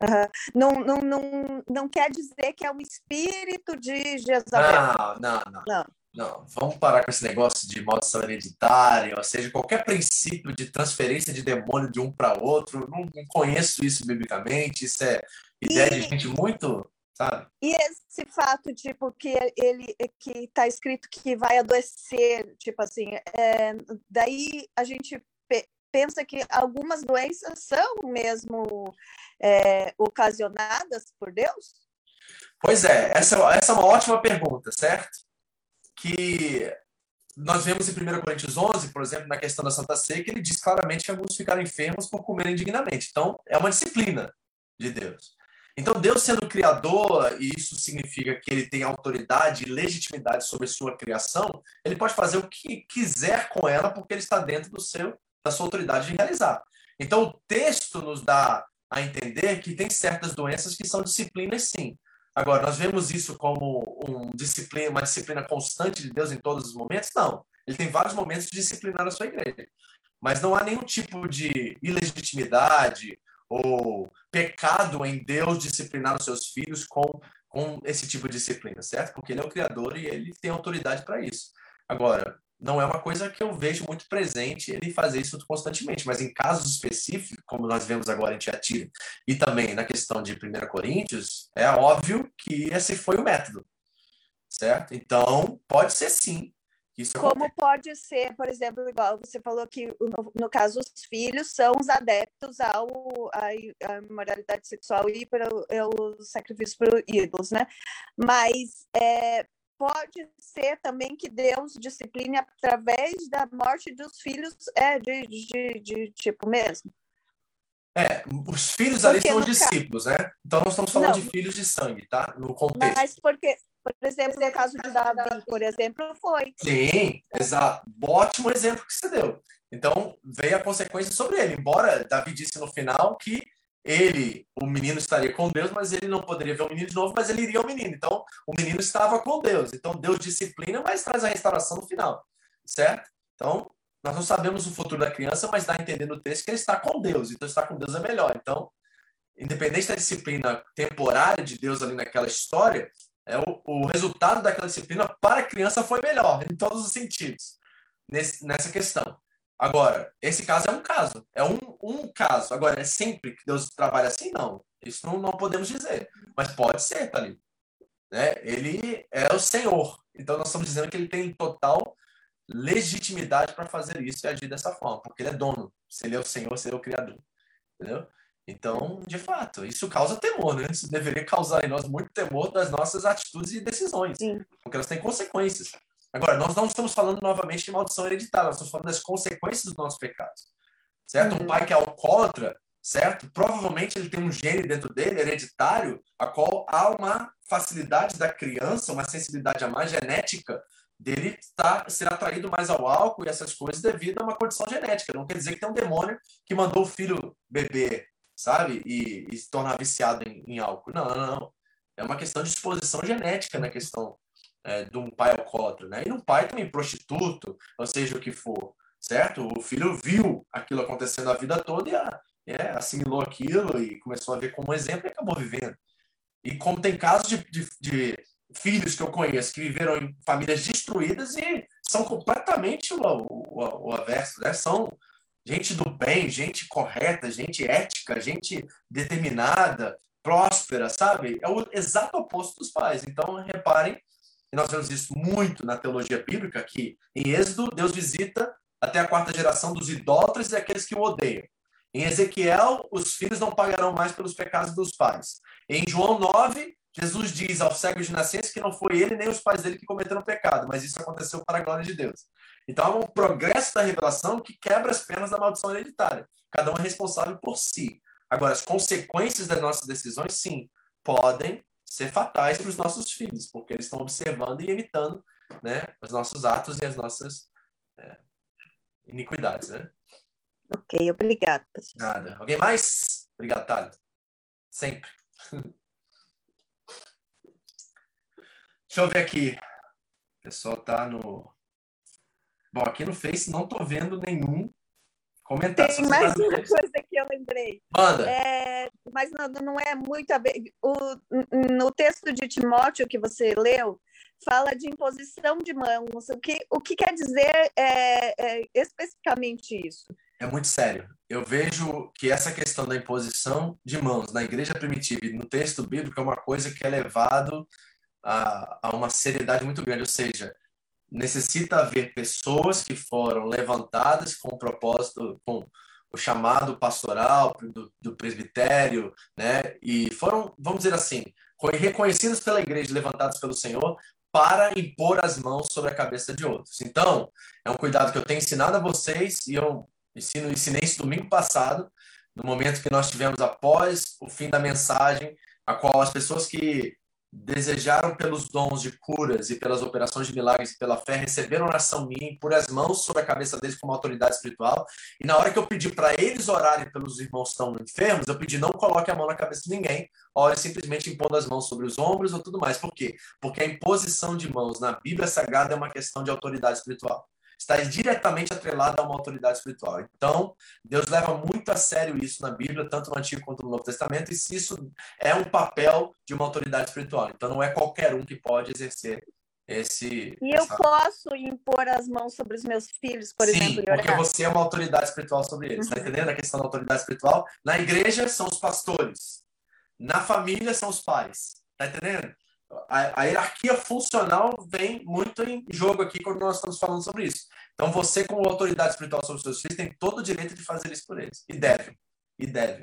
Uhum. Não, não, não, não quer dizer que é um espírito de Jezabel. Não, não, não. não. Não, vamos parar com esse negócio de maldição hereditária, ou seja, qualquer princípio de transferência de demônio de um para outro. Não, não, conheço isso biblicamente, isso é ideia e, de gente muito, sabe? E esse fato, tipo, que ele que está escrito que vai adoecer, tipo assim, é, daí a gente pensa que algumas doenças são mesmo é, ocasionadas por Deus? Pois é, essa, essa é uma ótima pergunta, certo? que nós vemos em 1 Coríntios 11, por exemplo, na questão da Santa Ceia, que ele diz claramente que alguns ficaram enfermos por comerem indignamente. Então, é uma disciplina de Deus. Então, Deus sendo criador, e isso significa que ele tem autoridade e legitimidade sobre sua criação, ele pode fazer o que quiser com ela, porque ele está dentro do seu, da sua autoridade de realizar. Então, o texto nos dá a entender que tem certas doenças que são disciplinas, sim. Agora, nós vemos isso como um disciplina, uma disciplina constante de Deus em todos os momentos? Não. Ele tem vários momentos de disciplinar a sua igreja. Mas não há nenhum tipo de ilegitimidade ou pecado em Deus disciplinar os seus filhos com, com esse tipo de disciplina, certo? Porque ele é o Criador e ele tem autoridade para isso. Agora, não é uma coisa que eu vejo muito presente ele fazer isso constantemente, mas em casos específicos, como nós vemos agora em Tiatira, e também na questão de 1 Coríntios, é óbvio que esse foi o método, certo? Então, pode ser sim. Isso Como acontece. pode ser, por exemplo, igual você falou que no, no caso os filhos são os adeptos ao à, à moralidade sexual e para o sacrifício para ídolos, né? Mas é, pode ser também que Deus discipline através da morte dos filhos, é, de, de, de tipo mesmo. É, os filhos porque ali são os discípulos, caso... né? Então nós estamos falando não, de filhos de sangue, tá? No contexto. Mas porque, por exemplo, no caso de Davi, por exemplo, foi. Sim, exato. Ótimo exemplo que você deu. Então veio a consequência sobre ele. Embora Davi disse no final que ele, o menino estaria com Deus, mas ele não poderia ver o menino de novo, mas ele iria ao menino. Então, o menino estava com Deus. Então, Deus disciplina, mas traz a restauração no final, certo? Então, nós não sabemos o futuro da criança, mas dá a entender no texto que ele está com Deus. Então, estar com Deus é melhor. Então, independente da disciplina temporária de Deus ali naquela história, é o, o resultado daquela disciplina para a criança foi melhor, em todos os sentidos, nesse, nessa questão. Agora, esse caso é um caso, é um, um caso. Agora, é sempre que Deus trabalha assim? Não. Isso não, não podemos dizer. Mas pode ser, tá ali. Né? Ele é o Senhor. Então, nós estamos dizendo que ele tem total legitimidade para fazer isso e agir dessa forma, porque ele é dono. Se ele é o Senhor, se ele é o Criador. Entendeu? Então, de fato, isso causa temor, né? Isso deveria causar em nós muito temor das nossas atitudes e decisões, Sim. porque elas têm consequências. Agora, nós não estamos falando novamente de maldição hereditária, nós estamos falando das consequências dos nossos pecados. Certo? Uhum. Um pai que é alcoólatra, certo? Provavelmente ele tem um gene dentro dele, hereditário, a qual há uma facilidade da criança, uma sensibilidade a mais genética dele tá, ser atraído mais ao álcool e essas coisas devido a uma condição genética. Não quer dizer que tem um demônio que mandou o filho beber, sabe? E, e se tornar viciado em, em álcool. Não, não, não. É uma questão de exposição genética na questão é, de um pai alcoólatra, né? E um pai também prostituto, ou seja, o que for, certo? O filho viu aquilo acontecendo a vida toda e a, é, assimilou aquilo e começou a ver como exemplo e acabou vivendo. E como tem casos de, de, de filhos que eu conheço que viveram em famílias destruídas e são completamente o, o, o averso, né? São gente do bem, gente correta, gente ética, gente determinada, próspera, sabe? É o exato oposto dos pais. Então, reparem e nós vemos isso muito na teologia bíblica, que em Êxodo, Deus visita até a quarta geração dos idólatras e aqueles que o odeiam. Em Ezequiel, os filhos não pagarão mais pelos pecados dos pais. Em João 9, Jesus diz aos cegos de nascença que não foi ele nem os pais dele que cometeram pecado, mas isso aconteceu para a glória de Deus. Então há um progresso da revelação que quebra as pernas da maldição hereditária. Cada um é responsável por si. Agora, as consequências das nossas decisões, sim, podem ser fatais para os nossos filhos, porque eles estão observando e imitando né, os nossos atos e as nossas é, iniquidades. Né? Ok, obrigada. Nada. Alguém mais? Obrigado, Thalita. Sempre. Deixa eu ver aqui. O pessoal tá no. Bom, aqui no Face não tô vendo nenhum comentário. Tem mais tá uma coisa que eu lembrei. Manda. É, mas não, não é muito a ver. O, no texto de Timóteo que você leu, fala de imposição de mãos. O que, o que quer dizer é, é, especificamente isso? É muito sério. Eu vejo que essa questão da imposição de mãos na igreja primitiva e no texto bíblico é uma coisa que é levado a, a uma seriedade muito grande. Ou seja, necessita haver pessoas que foram levantadas com o propósito, com o chamado pastoral do, do presbitério, né? E foram, vamos dizer assim, reconhecidas pela igreja, levantadas pelo Senhor para impor as mãos sobre a cabeça de outros. Então, é um cuidado que eu tenho ensinado a vocês e eu ensino, ensinei isso domingo passado, no momento que nós tivemos após o fim da mensagem, a qual as pessoas que desejaram pelos dons de curas e pelas operações de milagres e pela fé, receberam oração minha, por as mãos sobre a cabeça deles como autoridade espiritual. E na hora que eu pedi para eles orarem pelos irmãos que estão enfermos, eu pedi não coloque a mão na cabeça de ninguém, ore simplesmente impondo as mãos sobre os ombros ou tudo mais. Por quê? Porque a imposição de mãos na Bíblia Sagrada é uma questão de autoridade espiritual está diretamente atrelada a uma autoridade espiritual. Então, Deus leva muito a sério isso na Bíblia, tanto no Antigo quanto no Novo Testamento, e se isso é um papel de uma autoridade espiritual. Então, não é qualquer um que pode exercer esse. E eu posso impor as mãos sobre os meus filhos, por Sim, exemplo? porque você é uma autoridade espiritual sobre eles. Está uhum. entendendo a questão da autoridade espiritual? Na igreja são os pastores. Na família são os pais. Está entendendo? a, a, hierarquia funcional vem muito em jogo aqui quando nós estamos falando sobre isso. Então, você, como autoridade espiritual sobre seus filhos, tem todo o direito de fazer isso por eles. E deve. E deve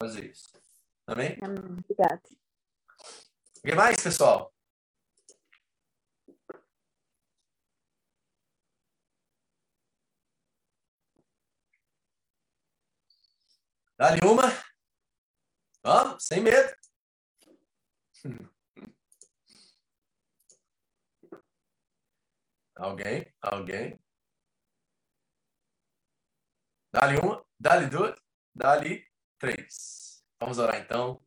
fazer isso. Tá bem? Obrigada. O que mais, pessoal? Dá-lhe uma. Vamos, sem medo. Hum. Alguém? Alguém? Dá-lhe uma, dá-lhe duas, dá-lhe três. Vamos orar então.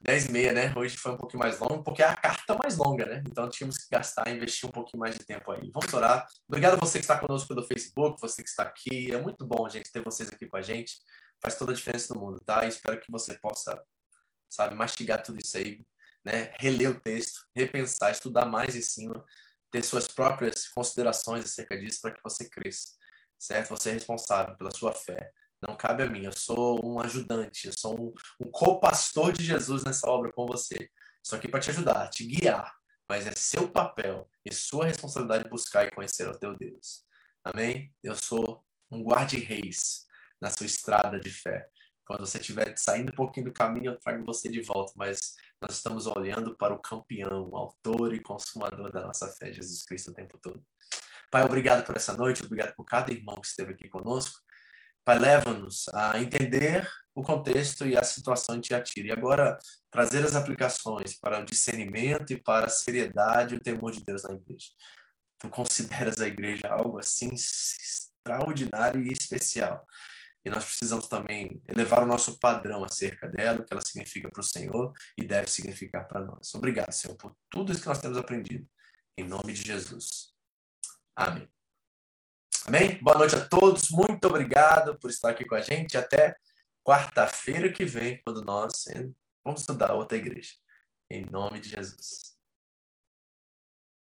10 e meia, né? Hoje foi um pouquinho mais longo, porque é a carta mais longa, né? Então tínhamos que gastar, investir um pouquinho mais de tempo aí. Vamos orar. Obrigado a você que está conosco pelo Facebook, você que está aqui. É muito bom, gente, ter vocês aqui com a gente. Faz toda a diferença no mundo, tá? E espero que você possa, sabe, mastigar tudo isso aí, né? Reler o texto, repensar, estudar mais em cima, ter suas próprias considerações acerca disso para que você cresça, certo? Você é responsável pela sua fé. Não cabe a mim, eu sou um ajudante, eu sou um, um co-pastor de Jesus nessa obra com você. Estou aqui para te ajudar, te guiar, mas é seu papel e sua responsabilidade buscar e conhecer o teu Deus. Amém? Eu sou um guarda-reis na sua estrada de fé. Quando você estiver saindo um pouquinho do caminho, eu trago você de volta, mas nós estamos olhando para o campeão, o autor e consumador da nossa fé, Jesus Cristo, o tempo todo. Pai, obrigado por essa noite, obrigado por cada irmão que esteve aqui conosco. Pai, leva-nos a entender o contexto e a situação em Tiatira. E agora, trazer as aplicações para o discernimento e para a seriedade e o temor de Deus na igreja. Tu consideras a igreja algo assim extraordinário e especial. E nós precisamos também elevar o nosso padrão acerca dela, o que ela significa para o Senhor e deve significar para nós. Obrigado, Senhor, por tudo isso que nós temos aprendido. Em nome de Jesus. Amém. Amém? Boa noite a todos. Muito obrigado por estar aqui com a gente. Até quarta-feira que vem, quando nós vamos estudar outra igreja. Em nome de Jesus.